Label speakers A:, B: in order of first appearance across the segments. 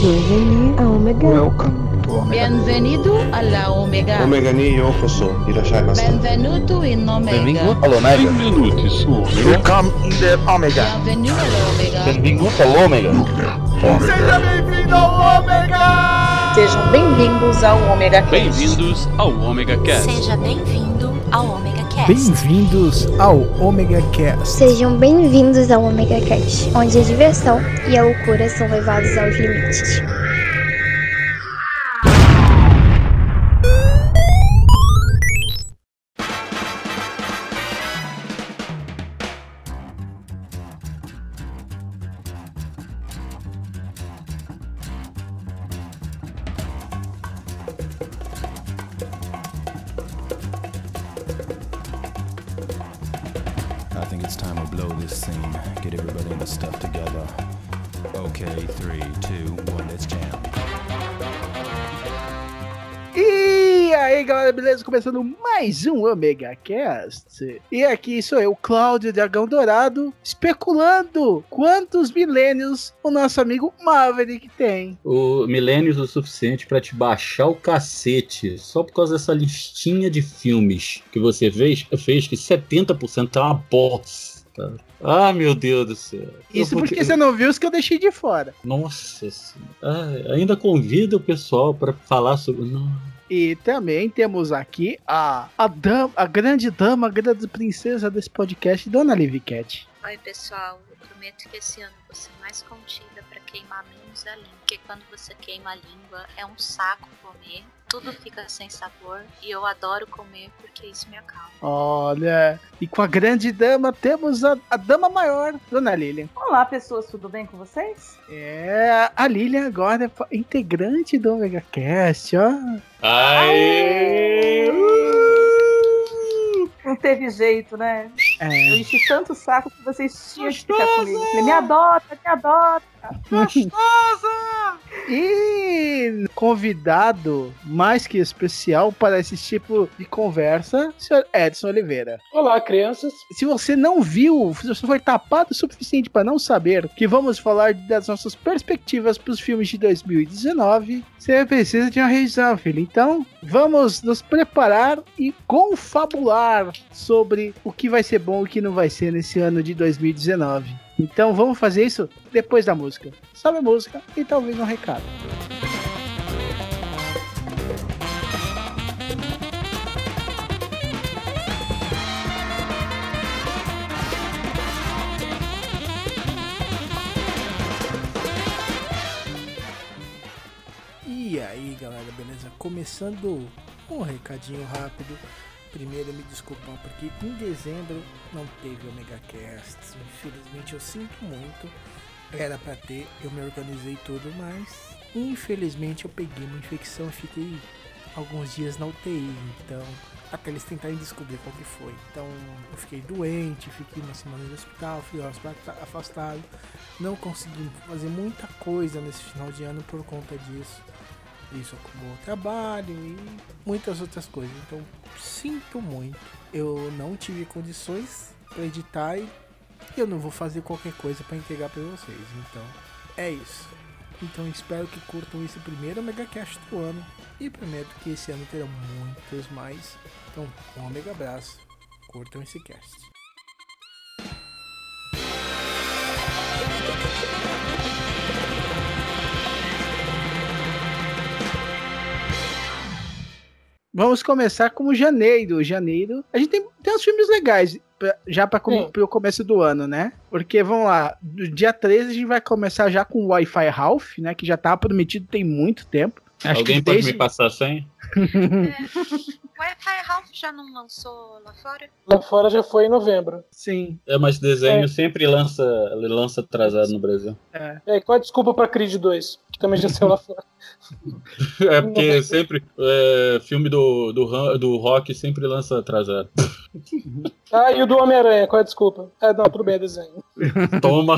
A: Bienvenue à Omega.
B: Welcome to Omega.
C: Bienvenido alla Omega.
D: Omega ni yokoso. Irashai
C: Benvenuto in Omega.
E: Benvingut a l'Omega.
F: Benvenuti su Omega.
B: Welcome in the Omega.
C: Bienvenido all'Omega.
E: Benvingut a l'Omega.
G: Seja bem-vindo ao Ômega!
H: Sejam bem-vindos ao Omega Cast.
F: Bem-vindos ao Omega Cast.
I: Seja bem-vindo ao Omega Cast.
J: Bem-vindos ao Omega Cast.
A: Sejam bem-vindos ao Omega Cast, onde a diversão e a loucura são levados aos limites.
J: Começando mais um Omega Cast. E aqui sou eu, Cláudio Dragão Dourado, especulando quantos milênios o nosso amigo Maverick tem.
E: O milênios o suficiente pra te baixar o cacete só por causa dessa listinha de filmes que você fez, fez que 70% é uma bosta. Ah, meu Deus do céu.
J: Isso
E: Eu
J: porque você não viu os que eu deixei de fora.
E: Nossa senhora. Ah, ainda convida o pessoal pra falar sobre. Não.
J: E também temos aqui a, a, dama, a grande dama, a grande princesa desse podcast, Dona Livy Cat.
I: Oi, pessoal. Eu prometo que esse ano vou ser mais contida pra queimar menos a língua. Porque quando você queima a língua, é um saco comer. Tudo fica sem sabor. E eu adoro comer porque isso me acalma.
J: Olha, e com a grande dama temos a, a dama maior, Dona Lilian.
H: Olá, pessoas, tudo bem com vocês?
J: É, a Lilian agora é integrante do Omega Cast, ó.
E: Aê!
H: Não teve jeito, né? Eu
J: É,
H: enchi tanto o saco que vocês tinham que ficar comigo. Falei, me adota, me adota.
J: E convidado mais que especial para esse tipo de conversa, senhor Edson Oliveira.
K: Olá, crianças.
J: Se você não viu, se você foi tapado o suficiente para não saber que vamos falar das nossas perspectivas para os filmes de 2019, você precisa de uma revisão, filho. Então, vamos nos preparar e confabular sobre o que vai ser bom e o que não vai ser nesse ano de 2019. Então, vamos fazer isso depois da música. Sobe a música e talvez um recado. E aí, galera, beleza? Começando um recadinho rápido. Primeiro, me desculpar porque em dezembro não teve Omega Cast. Infelizmente, eu sinto muito. Era pra ter, eu me organizei tudo, mas infelizmente eu peguei uma infecção e fiquei alguns dias na UTI. Então, até eles tentarem descobrir qual que foi. Então, eu fiquei doente, fiquei uma semana no hospital, fui afasta- afastado. Não consegui fazer muita coisa nesse final de ano por conta disso. Isso acumulou trabalho e muitas outras coisas. Então, sinto muito. Eu não tive condições para editar e eu não vou fazer qualquer coisa para entregar para vocês. Então, é isso. Então, espero que curtam esse primeiro Megacast do ano e prometo que esse ano terão muitos mais. Então, um mega abraço. Curtam esse cast. Vamos começar com janeiro. Janeiro, a gente tem, tem uns filmes legais pra- já para
K: Sim.
J: o começo do ano, né? Porque vamos lá, do dia 13 a gente vai começar já com o Wi-Fi Ralph, né? Que já tá prometido tem muito tempo. Acho
E: Alguém
J: que
E: pode
J: desde-
E: me passar a senha?
I: O Wi-Fi Ralph já não lançou lá fora?
K: Lá fora já foi em novembro.
J: Sim.
E: É, mas desenho
K: É.
E: sempre lança, lança atrasado no Brasil.
J: É.
K: É, qual a desculpa pra Creed 2? Que também já saiu lá fora.
E: É porque sempre é, filme do, do, do rock sempre lança atrasado.
K: Ah, e o do Homem-Aranha, qual é a desculpa? Ah, não, tudo bem, é desenho.
E: Toma.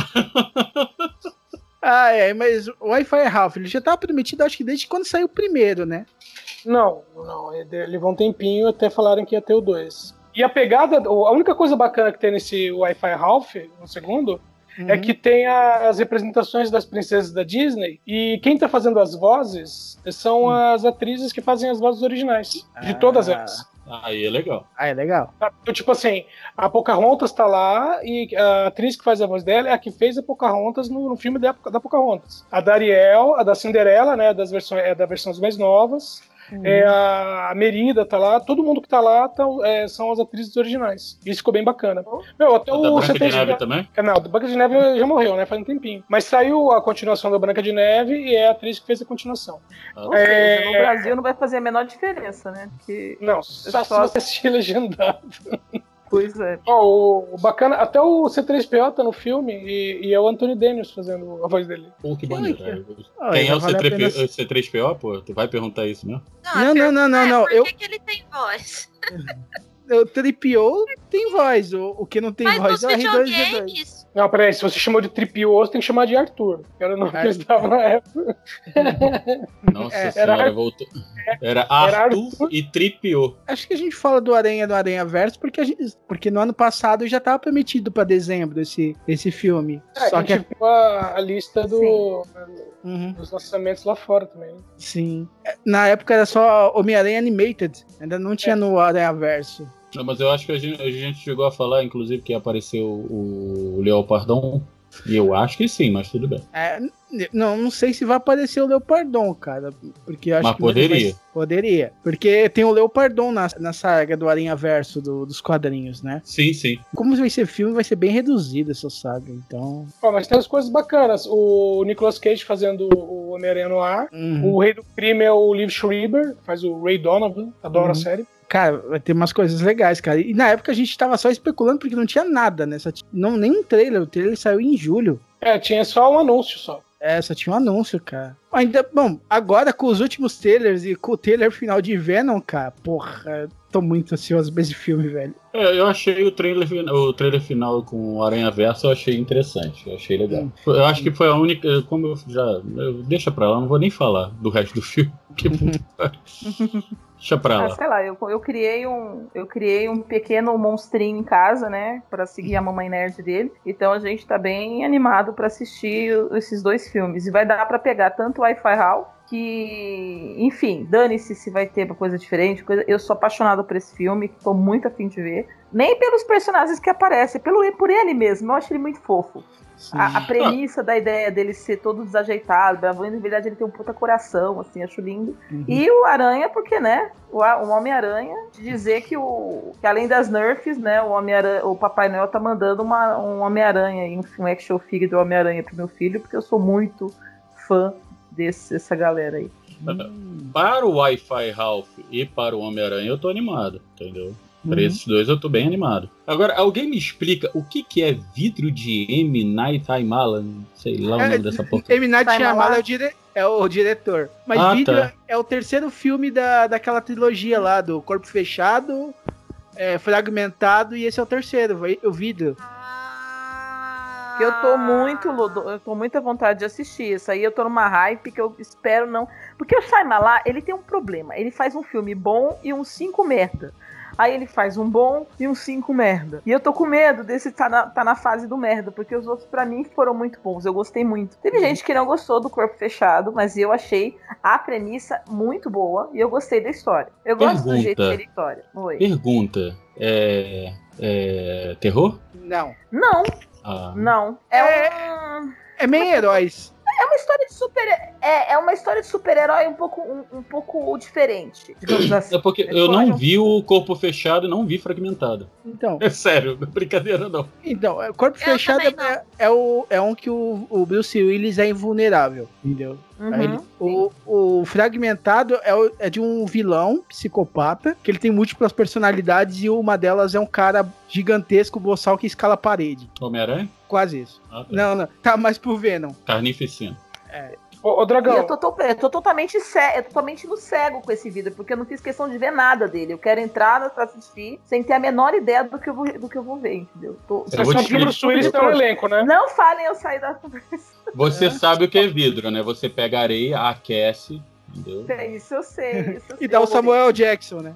J: Ah, é, mas o Wi-Fi Ralph, ele já tava prometido, acho que desde quando saiu o primeiro, né?
K: Não, não, ele levou um tempinho até falaram que ia ter o 2. E a pegada, a única coisa bacana que tem nesse Wi-Fi Ralph, no segundo, é que tem a- as representações das princesas da Disney e quem tá fazendo as vozes são as atrizes que fazem as vozes originais, de todas
J: Ah.
K: elas.
E: Aí é legal.
J: Ah, é legal.
K: Tá? Então, tipo assim, a Pocahontas tá lá e a atriz que faz a voz dela é a que fez a Pocahontas no, no filme da, da Pocahontas. A da Ariel, a da Cinderela, né, das versões, é da versões mais novas. É a Merida tá lá, todo mundo que tá lá tá- é, são as atrizes originais. Isso ficou bem bacana. Meu, até
E: A da
K: o
E: Branca de Neve também?
K: É, Não, a Branca de Neve já morreu, né? Faz um tempinho. Mas saiu a continuação da Branca de Neve e é a atriz que fez a continuação.
H: Ou
K: É,
H: seja, no Brasil não vai fazer a menor diferença, né? Porque
K: Não, só se você assistir legendado.
H: Pois é.
K: Ó, o, o bacana, até o C3PO tá no filme e, e é o Anthony Daniels fazendo a voz dele.
E: Pô, que maneiro.
J: Ah,
E: Quem é o
J: vale a
E: C3PO,
J: pena-
E: C3PO, pô? Tu vai perguntar isso mesmo?
J: Não, não, não, não, não.
L: Por
J: Eu,
L: que, que ele tem voz?
J: o Tripiou tem voz. O, o que não tem
L: Mas
J: voz é o R2D2.
K: Não, peraí, se você chamou de Tripio, você tem que chamar de Arthur. que Era o nome que eles davam na época.
E: Nossa
J: É,
E: senhora,
K: era-
E: voltou. Era
K: era
E: Arthur e Tripiô.
J: Acho que a gente fala do Aranha do Aranha Verso porque, a gente- porque no ano passado já tava prometido pra dezembro esse, esse filme.
K: É,
J: Só
K: a
J: que
K: gente viu a, a lista do,
J: Uhum.
K: dos lançamentos lá fora também. né?
J: Sim. Na época era só Homem-Aranha Animated. Ainda não tinha no Aranha Verso.
E: Não, mas eu acho que a gente, a gente chegou a falar, inclusive, que apareceu o Leopardon. E eu acho que sim, mas tudo bem.
J: É, não, não sei se vai aparecer o Leopardon, cara. Porque eu acho
E: Mas
J: que
E: poderia.
J: vai- poderia. Porque tem o Leopardon na, na saga do Aranha Verso do- dos quadrinhos, né?
E: Sim, sim.
J: Como vai ser filme, vai ser bem reduzido essa saga. Então.
K: Ó, mas tem as coisas bacanas. O Nicolas Cage fazendo o Homem-Aranha no ar.
J: Uhum.
K: O Rei do Crime é o Liv Schreiber, faz o Ray Donovan. Adoro
J: Uhum.
K: a série.
J: Cara, vai ter umas coisas legais, cara. E na época a gente tava só especulando porque não tinha nada, né? Só não, nem um trailer. O trailer saiu em julho.
K: É, tinha só um anúncio só.
J: É, só tinha um anúncio, cara. Ainda, bom, agora com os últimos trailers e com o trailer final de Venom, cara, porra, tô muito ansioso pra esse filme, velho.
E: É, eu achei o trailer, o trailer final com o Aranha Verso, eu achei interessante, eu achei legal.
J: Hum.
E: Eu acho que foi a única, como eu já, eu- deixa pra lá, não vou nem falar do resto do filme. que- deixa pra
H: Ah,
E: lá.
H: sei lá, eu, eu criei um eu criei um pequeno monstrinho em casa, né, Pra seguir a mamãe nerd dele. Então a gente tá bem animado pra assistir esses dois filmes e vai dar pra pegar tanto o Wi-Fi Hall que, enfim, dane-se se vai ter uma coisa diferente, coisa. Eu sou apaixonado por esse filme, tô muito afim de ver. Nem pelos personagens que aparecem, pelo por ele mesmo. Eu acho ele muito fofo. A, a premissa da ideia dele ser todo desajeitado, na verdade ele tem um puta coração, assim, acho lindo.
J: Uhum.
H: E o Aranha, porque, né? O, o Homem-Aranha, de dizer que, o, que além das nerfs, né? O, Homem o Papai Noel tá mandando uma, um Homem-Aranha e um, um action figure do Homem-Aranha pro meu filho, porque eu sou muito fã desse, dessa galera aí.
E: Para o Wi-Fi Ralph e para o Homem-Aranha, eu tô animado, entendeu? Para
J: Uhum.
E: esses dois eu tô bem animado. Agora, alguém me explica o que, que é vidro de M. Night Shyamalan? Sei lá o
J: É,
E: nome dessa porra.
J: M. Night Shyamalan é o, dire- é o diretor. Mas
E: Ah,
J: Vidro
E: tá.
J: é o terceiro filme da, daquela trilogia lá, do Corpo Fechado, é, Fragmentado, e esse é o terceiro, o Vidro.
H: Que eu tô muito, lodo- eu tô muito à vontade de assistir. Isso aí eu tô numa hype que eu espero não. Porque o Shyamalan, ele tem um problema. Ele faz um filme bom e um 5 merda. Aí ele faz um bom e um 5 merda. E eu tô com medo desse tá na, tá na fase do merda, porque os outros pra mim foram muito bons. Eu gostei muito. Teve gente que não gostou do corpo fechado, mas eu achei a premissa muito boa e eu gostei da história. Eu gosto do jeito
E: Pergunta.
H: que ele história. Oi.
E: Pergunta: é, é terror?
J: Não.
H: Não,
E: Ah,
H: não. É, um.
J: É meio heróis.
H: É uma história super. É, é uma história de super-herói um pouco, um, um pouco diferente. Assim.
E: É porque
H: É
E: eu não
H: um-
E: vi o corpo fechado e não vi fragmentado.
J: Então,
E: É sério, é brincadeira não.
J: então é, Corpo
L: Eu
J: Fechado
L: não.
J: é, é o, é um que o, o Bruce Willis é invulnerável, entendeu?
H: Uhum.
J: Ele- o, o Fragmentado é, o- é de um vilão psicopata, que ele tem múltiplas personalidades e uma delas é um cara gigantesco, boçal, que escala a parede.
E: Homem-Aranha?
J: Quase isso.
E: Ah, tá.
J: Não, não. Tá mais pro Venom.
E: Carnificina.
K: Ô, ô
H: E
K: Dragão,
H: eu tô, to- eu tô totalmente cego, eu tô totalmente no cego com esse vídeo, porque eu não fiz questão de ver nada dele. Eu quero entrar pra assistir sem ter a menor ideia do que eu vou, do que eu vou ver, entendeu? Tô-
E: Eu vou
K: você
E: te
K: sabe que o Bruce Willis tem um elenco, né?
H: Não falem eu sair da conversa.
E: Você sabe o que é vidro, né? Você pega areia, aquece, entendeu?
H: Isso eu sei, isso eu sei.
J: E dá o Samuel Jackson, né?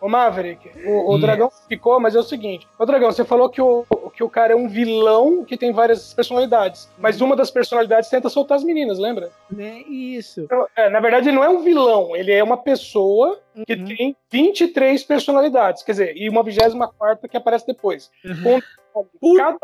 K: Ô Maverick, o, o
E: Hum.
K: Dragão ficou, mas é o seguinte. Ô Dragão, você falou que o, que o cara é um vilão que tem várias personalidades. Mas uma das personalidades tenta soltar as meninas, lembra?
J: Né? Isso.
K: Então, é, na verdade, ele não é um vilão, ele é uma pessoa que
J: Uhum.
K: tem 23 personalidades. Quer dizer, e uma 24 que aparece depois.
J: Uhum.
K: Com cada.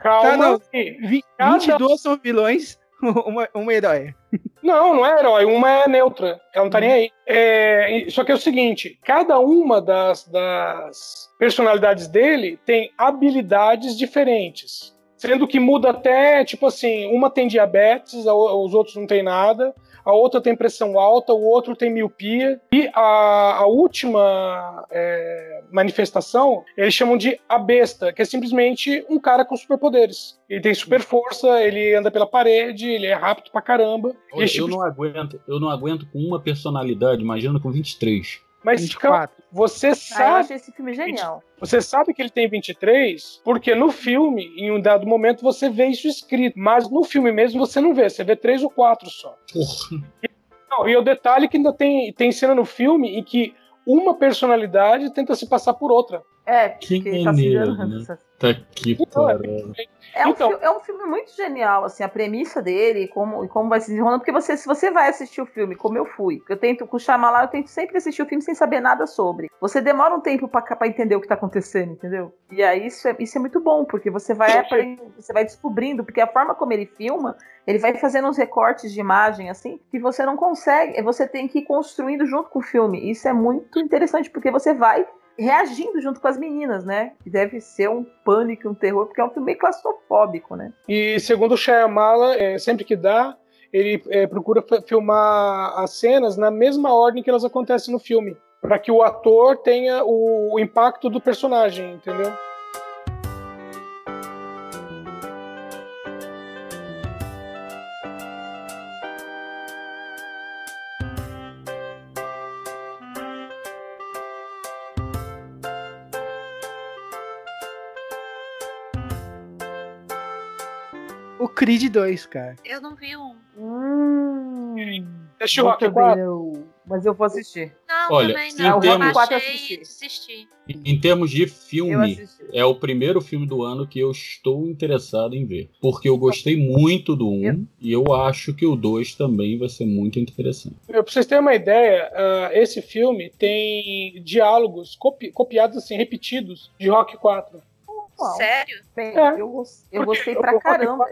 K: Calma.
J: Tá, não.
K: aí.
J: Vi-
K: Cada-
J: 22 são vilões, uma, uma herói.
K: Não, não é herói. Uma é neutra. Ela não tá nem aí. É, só que é o seguinte: cada uma das, das personalidades dele tem habilidades diferentes. Sendo que muda até, tipo assim, uma tem diabetes, os outros não tem nada, a outra tem pressão alta, o outro tem miopia. E a, a última é, manifestação, eles chamam de a besta, que é simplesmente um cara com superpoderes. Ele tem super força, ele anda pela parede, ele é rápido pra caramba.
E: Olha, eu
K: tipo
E: não aguento, eu não aguento com uma personalidade, imagina com 23.
K: Mas calma, você
H: Ah, eu
K: sabe,
H: achei esse filme genial.
K: você sabe que ele tem 23, porque no filme, em um dado momento, você vê isso escrito. Mas no filme mesmo você não vê, você vê três ou quatro só. Não, e o detalhe é que ainda tem, tem cena no filme em que uma personalidade tenta se passar por outra.
H: É,
E: Que
H: porque tá se
E: maneiro,
H: enganando.
E: né? Tá aqui, caralho.
H: É um,
K: Então-
H: fi- é um filme muito genial, assim, a premissa dele e como, e como vai se desenrolando, porque você, se você vai assistir o filme, como eu fui, eu tento, com o Shyamalan, eu tento sempre assistir o filme sem saber nada sobre. Você demora um tempo pra, pra entender o que tá acontecendo, entendeu? E aí isso é, isso é muito bom, porque você vai, aprendendo, você vai descobrindo, porque a forma como ele filma, ele vai fazendo uns recortes de imagem, assim, que você não consegue, você tem que ir construindo junto com o filme. Isso é muito interessante, porque você vai reagindo junto com as meninas, né? Que deve ser um pânico, um terror, porque é um filme meio claustrofóbico, né?
K: E segundo o Shyamalan, é, sempre que dá, ele é, procura filmar as cenas na mesma ordem que elas acontecem no filme, para que o ator tenha o impacto do personagem, entendeu?
J: Creed 2, cara.
L: Eu não vi um.
H: Hum,
K: Assistiu o Rock
H: muito
K: 4?
H: bem, eu- Mas eu vou assistir.
L: Não,
E: Olha,
L: também
E: em
L: não.
E: termos-
L: Eu
H: Quatro eu assisti.
E: Em termos de filme, é o primeiro filme do ano que eu estou interessado em ver. Porque eu gostei muito do 1
H: Eu-
E: e eu acho que o 2 também vai ser muito interessante.
K: Pra vocês terem uma ideia, ah, esse filme tem diálogos copi- copiados, assim, repetidos de Rock 4.
H: Uau.
L: Sério?
H: Bem,
K: É.
H: eu, eu gostei pra
K: Rock
H: caramba.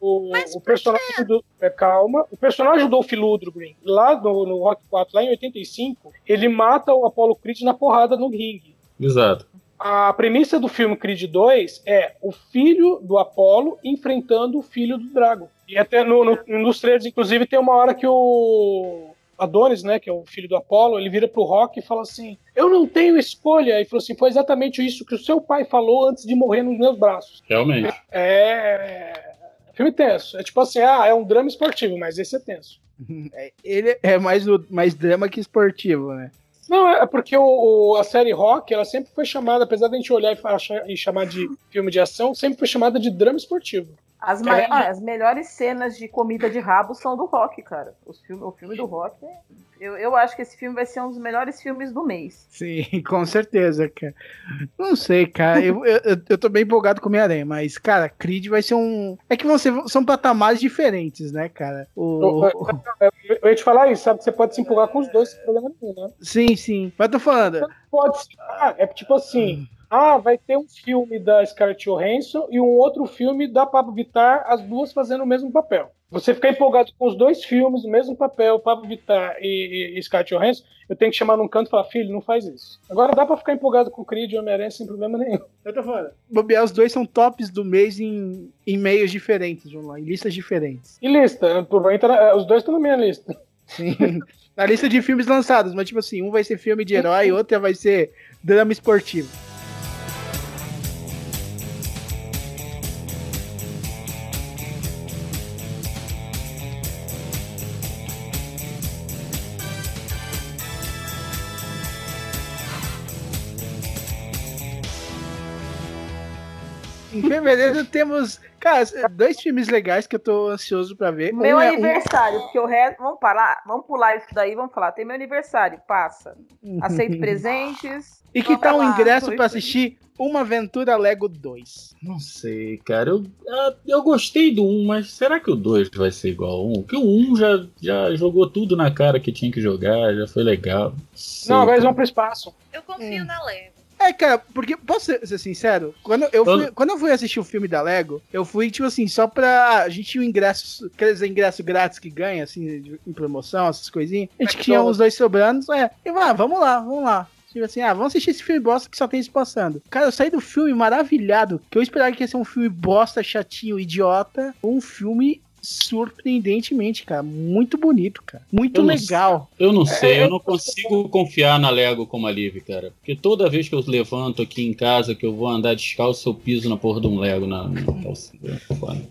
K: O,
L: Mas
K: o personagem do. é, calma. O personagem do Dolph Lundgren, lá no, no Rock 4, lá em 85, ele mata o Apollo Creed na porrada no ringue.
E: Exato.
K: A premissa do filme Creed 2 é o filho do Apollo enfrentando o filho do Drago. E até no, no, nos trailers, inclusive, tem uma hora que o Adonis, né, que é o filho do Apollo, ele vira pro Rock e fala assim: Eu não tenho escolha. E falou assim: Foi exatamente isso que o seu pai falou antes de morrer nos meus braços.
E: Realmente.
K: É. Filme tenso. É tipo assim: ah, é um drama esportivo, mas esse é tenso.
J: É, Ele é mais, mais drama que esportivo, né?
K: Não, é porque o, o- a série Rock, ela sempre foi chamada, apesar de a gente olhar e, achar- e chamar de filme de ação, sempre foi chamada de drama esportivo.
H: As, ma-
K: É.
H: ah, as melhores cenas de comida de rabo são do rock, cara. Os filme, o filme do rock é. Eu, eu acho que esse filme vai ser um dos melhores filmes do mês.
J: Sim, com certeza, cara. Não sei, cara. Eu, eu, eu- eu tô bem empolgado com o Homem-Aranha, mas, cara, Creed vai ser um. É que vão ser, são patamares diferentes, né, cara? O...
K: Eu, eu ia te falar isso, sabe? que Você pode se empolgar com os dois, sem problema nenhum, né?
J: Sim, sim. Mas tô falando.
K: Pode se. Ah, é tipo assim. Ah, vai ter um filme da Scarlett Johansson e um outro filme da Pablo Vittar, as duas fazendo o mesmo papel. Você ficar empolgado com os dois filmes, o mesmo papel, Pablo Vittar e, e, e Scarlett Johansson, eu tenho que chamar num canto e falar, filho, não faz isso. Agora dá pra ficar empolgado com o Creed e Homem-Aranha sem problema nenhum. Eu tô falando.
J: Bobear, os dois são tops do mês em, em meios diferentes, vamos lá, em listas diferentes.
K: E lista, provavelmente na- os dois estão na minha lista.
J: Sim. Na lista de filmes lançados, mas tipo assim, um vai ser filme de herói, outro vai ser drama esportivo. Em fevereiro temos, cara, dois filmes legais que eu tô ansioso pra ver.
H: Meu
J: Um é- um-
H: aniversário, porque o resto. Vamos parar, vamos pular isso daí, vamos falar. Tem meu aniversário, passa. Aceito presentes.
J: E que tal um
H: lá,
J: ingresso pra assistir Uma Aventura Lego 2?
E: Não sei, cara. Eu, ah, eu gostei do 1, mas será que o 2 vai ser igual ao 1? Porque o 1 já, já jogou tudo na cara que tinha que jogar, já foi legal. Sei,
K: Não, agora eles vão pro espaço.
L: Eu confio na Lego.
J: É, cara, porque, posso ser, ser sincero? Quando eu, fui,
E: Quando-
J: eu fui assistir o filme da Lego, eu fui, tipo assim, só pra. A gente tinha o ingresso, aqueles ingressos grátis que ganha, assim, em promoção, essas coisinhas. A gente tinha uns dois sobrando, é. E ah, vamos lá, vamos lá. Tipo assim, ah, vamos assistir esse filme bosta que só tem isso passando. Cara, eu saí do filme maravilhado, que eu esperava que ia ser um filme bosta, chatinho, idiota. Um filme surpreendentemente, cara. Muito bonito, cara. Muito
E: Eu não
J: legal.
E: Eu não sei,
J: É,
E: eu não consigo confiar na Lego como a Liv, cara. Porque toda vez que eu levanto aqui em casa, que eu vou andar descalço, eu piso na porra de um Lego na, na calcinha. Foda.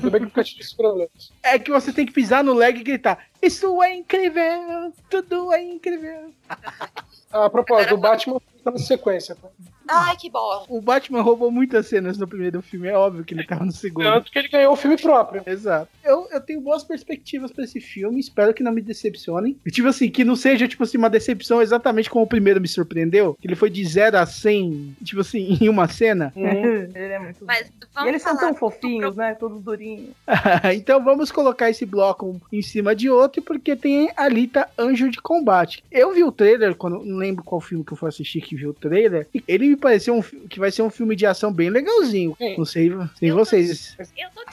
K: Tudo bem que problema.
J: É que você tem que pisar no leg e gritar: Isso é incrível! Tudo é incrível!
K: A propósito, o Batman tá na sequência. Tá?
L: Ai, que bola.
J: O Batman roubou muitas cenas no primeiro filme, é óbvio que ele tava no segundo.
K: Tanto que ele ganhou o filme próprio.
J: Exato. Eu, eu tenho boas perspectivas pra esse filme, espero que não me decepcionem. E, tipo assim, que não seja, tipo assim, uma decepção exatamente como o primeiro me surpreendeu, que ele foi de 0 a 100, tipo assim, em uma cena.
H: ele é muito.
L: Mas
H: E eles são tão fofinhos, né? Todos durinhos.
J: então vamos colocar esse bloco em cima de outro, porque tem a Alita Anjo de Combate. Eu vi o trailer, quando não lembro qual filme que eu fui assistir que vi o trailer, e ele me pareceu um, que vai ser um filme de ação bem legalzinho. Não sei, sei vocês.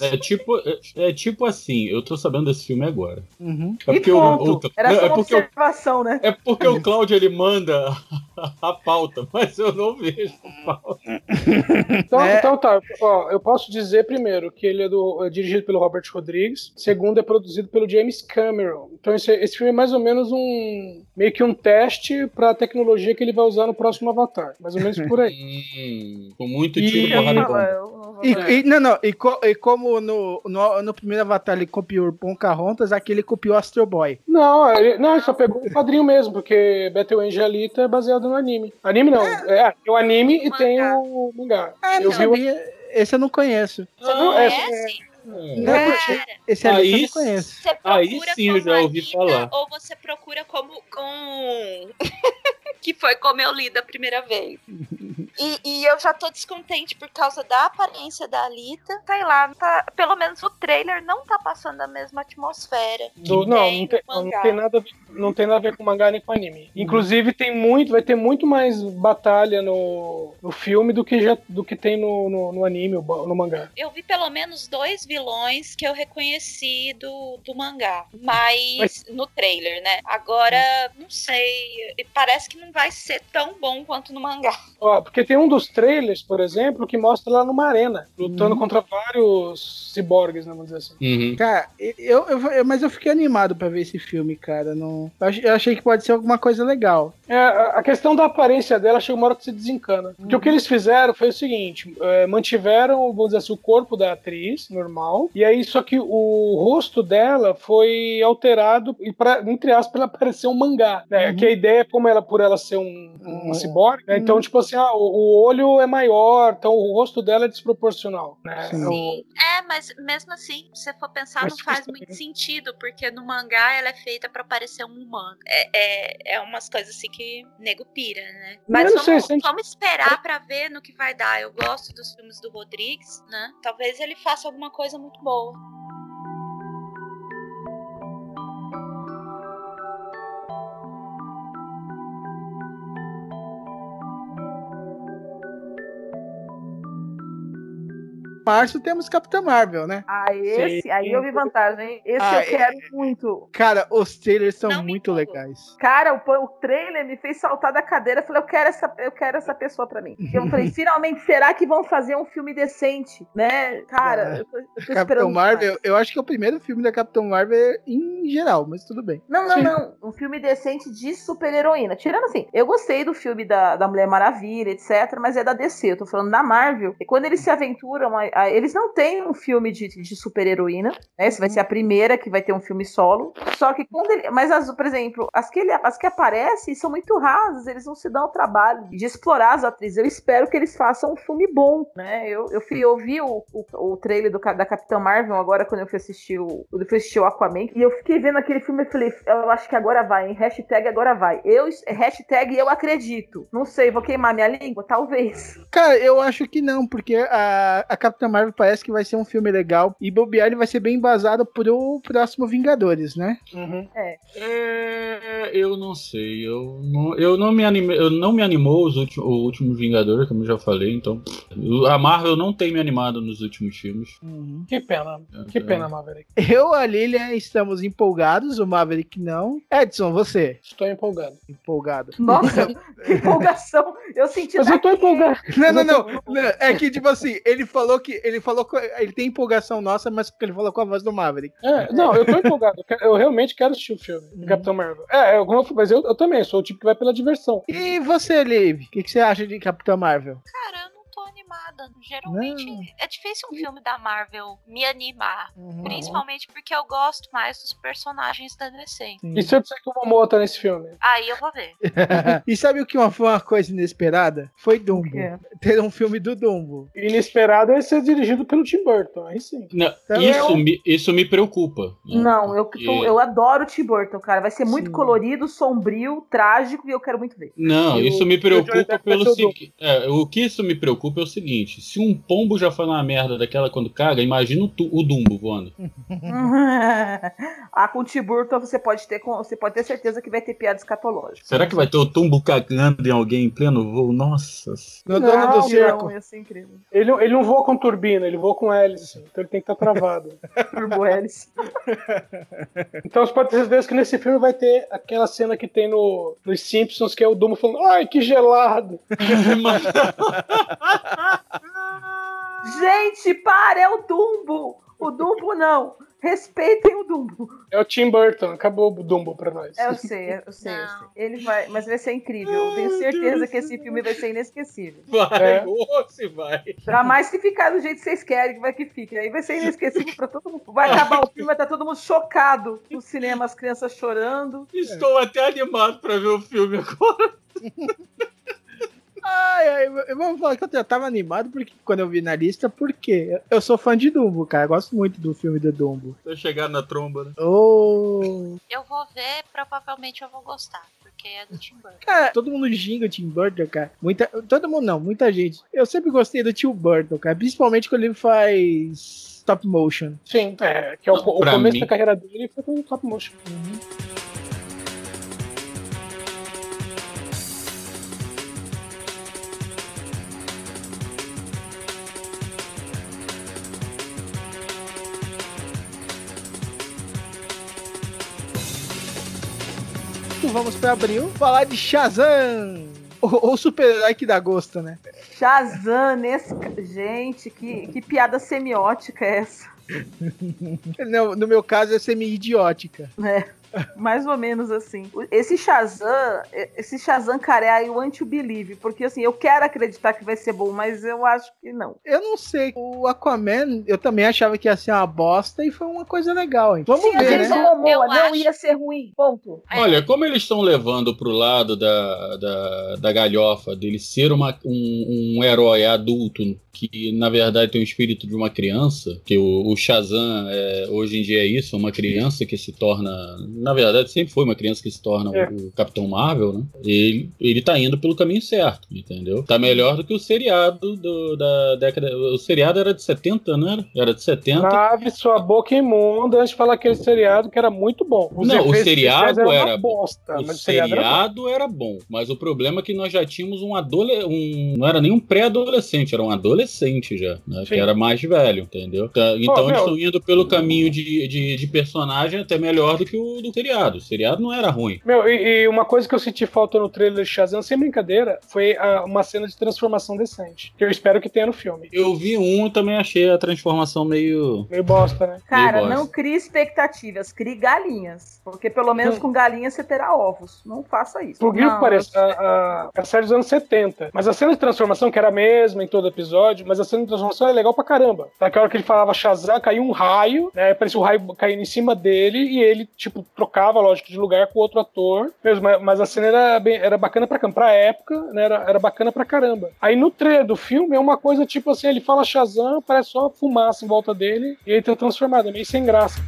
E: É tipo, é, é tipo assim, eu tô sabendo desse filme agora.
J: Uhum.
E: É
H: E
E: porque, o,
H: ponto.
E: o-
H: Era
E: não,
H: só
E: é
H: uma
E: porque o
H: observação, né?
E: É porque o Cláudio ele manda a pauta, mas eu não vejo a pauta.
K: Então,
J: É.
K: então tá, ó, eu posso dizer primeiro que ele é, do- é dirigido pelo Robert Rodrigues, segundo é produzido pelo James Cameron. Então esse, esse filme é mais ou menos um meio que um teste pra tecnologia que ele vai usar no próximo Avatar, mais ou menos por aí.
E: Hum, com muito
J: E-
E: tiro, porrada e bomba.
J: E, e- não, não, e, co- e como no, no, no primeiro Avatar ele copiou Pocahontas, aqui ele copiou Astro Boy.
K: Não, ele, não, ele só pegou o quadrinho mesmo, porque Battle Angel Alita é baseado no anime. Anime não, é, tem o anime e tem o mangá.
J: Ah,
K: eu
J: não
K: vi o.
J: Esse eu não conheço.
K: Você não é,
J: Não, porque esse eu
E: Aí
J: não conheço.
L: Você
E: Aí
L: procura
E: sim eu já ouvi
L: Anitta
E: falar.
L: Ou você procura como com. que foi como eu li da primeira vez. E, e eu já tô descontente por causa da aparência da Alita. Sei lá, tá, pelo menos o trailer não tá passando a mesma atmosfera.
K: Do-
L: que
K: não,
L: tem
K: não tem, não, tem nada, a ver- não tem nada a ver com mangá nem com anime. Inclusive, tem muito, vai ter muito mais batalha no, no filme do que, já, do que tem no, no, no anime, no mangá.
L: Eu vi pelo menos dois vilões que eu reconheci do, do mangá. Mas no trailer, né? Agora, não sei. Parece que não vai ser tão bom quanto no mangá.
K: Ó, porque tem um dos trailers, por exemplo, que mostra lá numa arena, lutando
J: Uhum.
K: contra vários ciborgues, né, vamos dizer assim.
E: Uhum.
J: Cara, eu, eu, eu- mas eu fiquei animado pra ver esse filme, cara. Não, eu ach- eu achei que pode ser alguma coisa legal.
K: É, a questão da aparência dela chega uma hora que você desencana. Porque o que eles fizeram foi o seguinte: é, mantiveram, vamos dizer assim, o corpo da atriz normal, e aí só que o rosto dela foi alterado e, pra, entre aspas, ela parecer um mangá. Né? Que a ideia é como ela, por ela ser um, uma ciborgue, né? então, tipo assim, ah, o, o olho é maior, então o rosto dela é desproporcional. Né? O-
L: É, mas mesmo assim, se você for pensar,
K: Mas
L: não faz
K: isso-
L: muito sentido, porque no mangá ela é feita pra parecer um humano. É, é, é umas coisas assim que nego pira, né?
K: Mas sei,
L: vamos,
K: se a gente-
L: vamos esperar pra ver no que vai dar. Eu gosto dos filmes do Rodrigues, né? Talvez ele faça alguma coisa muito boa.
J: Março temos Capitã Marvel, né?
H: Ah, esse,
J: Sim.
H: aí eu vi vantagem. Esse
J: Ah,
H: eu quero muito.
J: Cara, os trailers são muito legais.
H: Cara, o, o trailer me fez saltar da cadeira. Falei, eu quero essa, eu quero essa pessoa pra mim. Eu falei, finalmente, será que vão fazer um filme decente? Né? Cara, eu tô, eu tô
J: Capitão
H: esperando.
J: Marvel, eu acho que é o primeiro filme da Capitão Marvel em geral, mas tudo bem.
H: Não, não, não. Um filme decente de super-heroína. Tirando assim, eu gostei do filme da, da Mulher Maravilha, etc. Mas é da DC. Eu tô falando da Marvel. E quando eles se aventuram a, ah, eles não têm um filme de, de super-heroína, né? Essa vai ser a primeira que vai ter um filme solo. Só que quando ele. Mas, as, por exemplo, as que, ele, as que aparecem são muito rasas, eles não se dão o trabalho de explorar as atrizes. Eu espero que eles façam um filme bom, né? Eu, eu, fui, eu vi o, o, o trailer do, da Capitã Marvel agora quando eu fui assistir o, eu fui assistir o Aquaman. E eu fiquei vendo aquele filme e falei, eu acho que agora vai, hein? Hashtag agora vai. Eu, hashtag eu acredito. Não sei, vou queimar minha língua? Talvez.
J: Cara, eu acho que não, porque a, a Capitã Marvel parece que vai ser um filme legal e bobear ele vai ser bem embasado pro próximo Vingadores, né?
H: Uhum. É.
E: é. Eu não sei, eu não, eu não me animei, eu não me animou os últimos, o último Vingador, como eu já falei, então a Marvel não tem me animado nos últimos filmes.
K: Uhum. Que pena, que pena, Maverick.
J: Eu, a Lilian, estamos empolgados, o Maverick não. Edson, você?
K: Estou empolgado.
J: Empolgado.
H: Nossa, que empolgação. Eu senti
K: Mas eu tô empolgado.
J: Não, não, não, não. É que, tipo assim, ele falou que. Ele falou que ele tem empolgação nossa, mas porque ele falou com a voz do Maverick.
K: É, não, eu tô empolgado. Eu realmente quero assistir o filme do Capitão Marvel. É, eu, mas eu, eu também sou o tipo que vai pela diversão.
J: E você, Liv? O que, que você acha de Capitão Marvel?
L: Cara, tô. Geralmente não. é difícil um filme da Marvel me animar. Uhum. Principalmente porque eu gosto mais dos personagens da DC.
K: E se eu disser que o Momoa tá nesse filme?
L: Aí eu vou ver.
J: e sabe o que foi uma coisa inesperada? Foi Dumbo. Ter um filme do Dumbo.
K: Inesperado é ser dirigido pelo Tim Burton. Aí sim.
E: Não, isso, eu... me, isso me preocupa.
H: Né? Não, eu, porque... eu adoro o Tim Burton, cara. Vai ser muito sim. colorido, sombrio, trágico e eu quero muito ver.
E: Não, isso me preocupa pelo seguinte. É, o que isso me preocupa é o seguinte: se um pombo já foi uma merda daquela quando caga, imagina o, o Dumbo voando.
H: ah, com o Tim Burton você pode, ter, você pode ter certeza que vai ter piada escatológica.
E: Será que vai ter o Tumbo cagando em alguém em pleno voo? Nossa.
K: No dono do circo. Não, ia ser incrível. Ele, ele não voa com turbina, ele voa com hélice. Então ele tem que estar tá travado.
H: Turbo hélice.
K: então você pode ter certeza que nesse filme vai ter aquela cena que tem no, nos Simpsons, que é o Dumbo falando: Ai, que gelado!
H: Gente, para, é o Dumbo! O Dumbo não. Respeitem o Dumbo.
K: É o Tim Burton, acabou o Dumbo pra nós.
H: É, eu sei, eu sei, eu sei. Ele vai, mas vai ser incrível. Eu tenho certeza que esse filme vai ser inesquecível.
E: Vai, é. se vai.
H: Pra mais que ficar do jeito que vocês querem, que vai que fique. Aí vai ser inesquecível pra todo mundo. Vai acabar o filme, vai estar todo mundo chocado no cinema, as crianças chorando.
E: Estou é. até animado pra ver o filme agora.
J: Ai, ai, vamos falar que eu tava animado porque, quando eu vi na lista, porque eu sou fã de Dumbo, cara. Eu gosto muito do filme do Dumbo.
E: Se eu chegar na tromba, né?
J: Oh.
L: Eu vou ver, provavelmente eu vou gostar, porque é do Tim Burton.
J: Cara, todo mundo ginga o Tim Burton, cara. Muita, todo mundo não, muita gente. Eu sempre gostei do Tim Burton, cara. Principalmente quando ele faz stop motion.
K: Sim, é, que é o, o começo mim... da carreira dele foi com stop motion. Uhum.
J: Vamos para abril falar de Shazam. Ou, super-herói que dá gosto, né?
H: Shazam, nesse... gente, que, que piada semiótica é essa?
J: no, no meu caso é semi-idiótica.
H: É. Mais ou menos assim. Esse Shazam, esse Shazam, cara, é I want to believe. Porque assim, eu quero acreditar que vai ser bom, mas eu acho que não.
J: Eu não sei. O Aquaman, eu também achava que ia ser uma bosta e foi uma coisa legal. Hein? Vamos
H: Sim,
J: ver.
H: Né? Momoa, não acho... ia ser ruim. Ponto.
E: Olha, como eles estão levando pro lado da, da, da galhofa dele ser uma, um, um herói adulto que na verdade tem o espírito de uma criança, que o, o Shazam é, hoje em dia é isso, uma criança que se torna, na verdade sempre foi uma criança que se torna é. o, o, Capitão Marvel, né? Ele, ele tá indo pelo caminho certo, entendeu? Tá melhor do que o seriado do, da década, o seriado era de 70, né? Era de 70.
K: Abre sua boca imunda antes de falar aquele seriado que era muito bom.
E: Os não, o seriado era bosta, o, seriado, seriado era, bom. era, bom. mas o problema é que nós já tínhamos um adolescente, um, não era nem um pré-adolescente, era um adolescente já, né? Que era mais velho, entendeu? Então, então eles estão indo pelo caminho de, de, de, personagem até melhor do que o, do seriado. O seriado não era ruim.
K: Meu, e, e uma coisa que eu senti falta no trailer de Shazam, sem brincadeira, foi a- uma cena de transformação decente. Que eu espero que tenha no filme.
E: Eu vi um também achei a transformação meio.
K: Meio bosta, né?
H: Cara,
E: bosta.
H: não crie expectativas, crie galinhas. Porque pelo menos com galinhas você terá ovos. Não faça isso.
K: Por que pareça, a, a, a série dos anos 70. Mas a cena de transformação, que era a mesma em todo episódio, mas a cena de transformação é legal pra caramba. Naquela hora que ele falava Shazam, caiu um raio, né? Parecia o raio caindo em cima dele e ele, tipo, trocava, lógico, de lugar com outro ator. Mesmo, mas, a cena era, bem, era bacana pra caramba. Pra época, né? Era, era bacana pra caramba. Aí no trailer do filme é uma coisa tipo assim: ele fala Shazam, parece só fumaça em volta dele e ele tá transformado. É meio sem graça.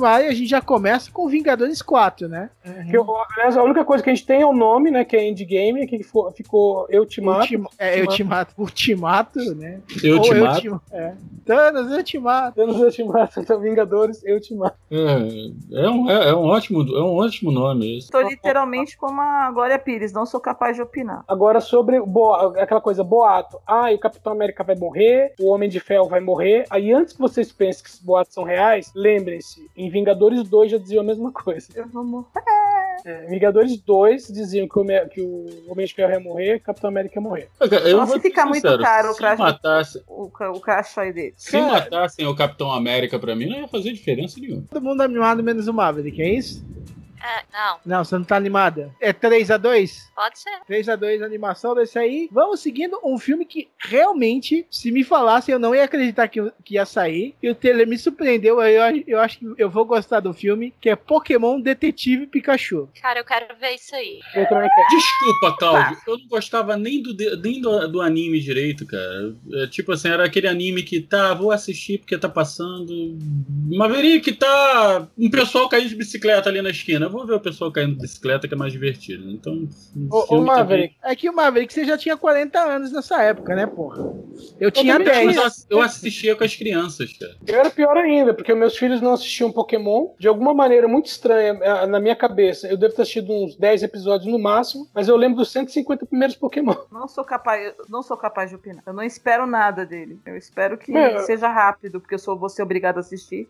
J: Vai, a gente já começa com Vingadores 4, né?
K: Que eu- aliás, a única coisa que a gente tem é o nome, né? Que é Endgame, que ficou, ficou Eu Te Mato.
J: Ultima- é, eu te mato. Ultimato, né?
E: Eu
J: Ou
E: te
J: eu
E: mato.
J: te- é. Thanos, eu te mato.
K: Thanos, eu te mato. Então, Vingadores, Eu Te Mato.
E: É, é um, é, é um ótimo, é um ótimo nome esse.
H: Tô literalmente como a Glória Pires, não sou capaz de opinar.
K: Agora sobre o bo- aquela coisa, boato. Ah, e o Capitão América vai morrer, o Homem de Ferro vai morrer. Aí antes que vocês pensem que esses boatos são reais, lembrem-se, em Vingadores 2 já diziam a mesma coisa.
H: Eu vou morrer.
K: É, Vingadores 2 diziam que o, Homem- que o Homem de Ferro ia morrer, o Capitão América ia morrer.
E: Eu
H: Nossa,
E: vou
H: fica muito
E: sincero,
H: caro o
E: se
H: crash.
E: matasse,
H: O, o crachá dele.
E: se matassem o Capitão América pra mim, não ia fazer diferença nenhuma.
J: Todo mundo animado menos o Maverick, é isso?
L: É, não,
J: Não, você não tá animada. É 3x2?
L: pode ser.
J: 3x2 animação desse aí. Vamos seguindo um filme que realmente, se me falassem, eu não ia acreditar que, que ia sair. E o trailer me surpreendeu. Eu, eu acho que eu vou gostar do filme, que é Pokémon Detetive Pikachu.
L: Cara, eu quero ver isso aí.
K: Eu também quero.
E: Desculpa, Cláudio, eu não gostava nem do, nem do, do anime direito, cara. É, tipo assim, era aquele anime que tá, vou assistir porque tá passando. Maverick tá. Um pessoal caindo de bicicleta ali na esquina. Eu vou ver o pessoal caindo de bicicleta que é mais divertido. Então.
K: Ô, ô
E: filme
K: Maverick,
J: É que o Maverick você já tinha 40 anos nessa época, né, porra? Eu tinha
K: também
E: também-
J: 10.
E: Mas eu eu assistia com as crianças, cara.
K: Eu era pior ainda, porque meus filhos não assistiam Pokémon. De alguma maneira muito estranha, eh, na minha cabeça, eu devo ter assistido uns 10 episódios no máximo, mas eu lembro dos 150 primeiros Pokémon.
H: Não sou capaz, eu não sou capaz de opinar. Eu não espero nada dele. Eu espero que
K: Meu-
H: seja rápido, porque eu sou, vou ser obrigado a assistir.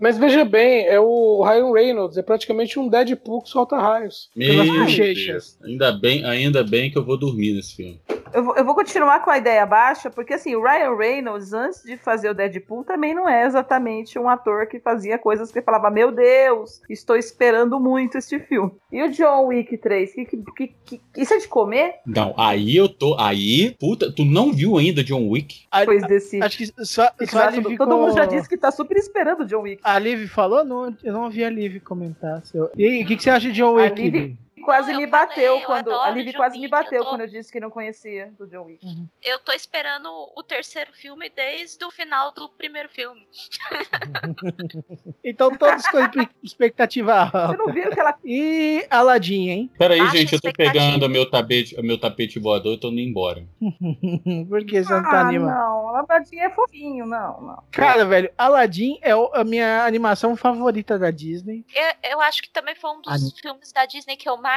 K: Mas veja bem, é o Ryan Reynolds, é praticamente um Deadpool que solta raios.
E: Meu. Deus. Ainda bem, ainda bem que eu vou dormir nesse filme.
H: Eu vou, eu vou continuar com a ideia baixa, porque assim, o Ryan Reynolds, antes de fazer o Deadpool, também não é exatamente um ator que fazia coisas que falava, meu Deus, estou esperando muito este filme. E o John Wick 3, que, que, que, que- isso é de comer?
E: Não, aí eu tô. Aí, puta, tu não viu ainda John Wick?
H: Depois desse.
J: Acho que só, só a
H: todo
J: Liv
H: todo mundo já disse que tá super esperando o John Wick.
J: A Liv falou? Não, eu não ouvi a Liv comentar. seu- E aí, o que, que você acha de John
H: A
J: Wick?
H: Quase
L: Não,
H: me
L: eu falei,
H: bateu
L: eu
H: quando. A Liv quase me bateu
L: eu tô-
H: quando eu disse que não conhecia do John Wick.
L: Eu tô esperando o terceiro filme desde o final do primeiro filme.
J: Então todos com expectativa
H: Você
J: alta.
H: não viu que ela.
J: E Aladdin, hein?
E: Peraí,
L: Baixa
E: gente, eu tô pegando o meu tapete, o meu tapete voador e tô indo embora.
J: Por que você não tá
H: Ah,
J: animado?
H: não, Aladdin é fofinho, não, não.
J: Cara, velho, Aladdin é a minha animação favorita da Disney.
L: Eu, eu acho que também foi um dos
E: Ani-
L: filmes da Disney que eu mais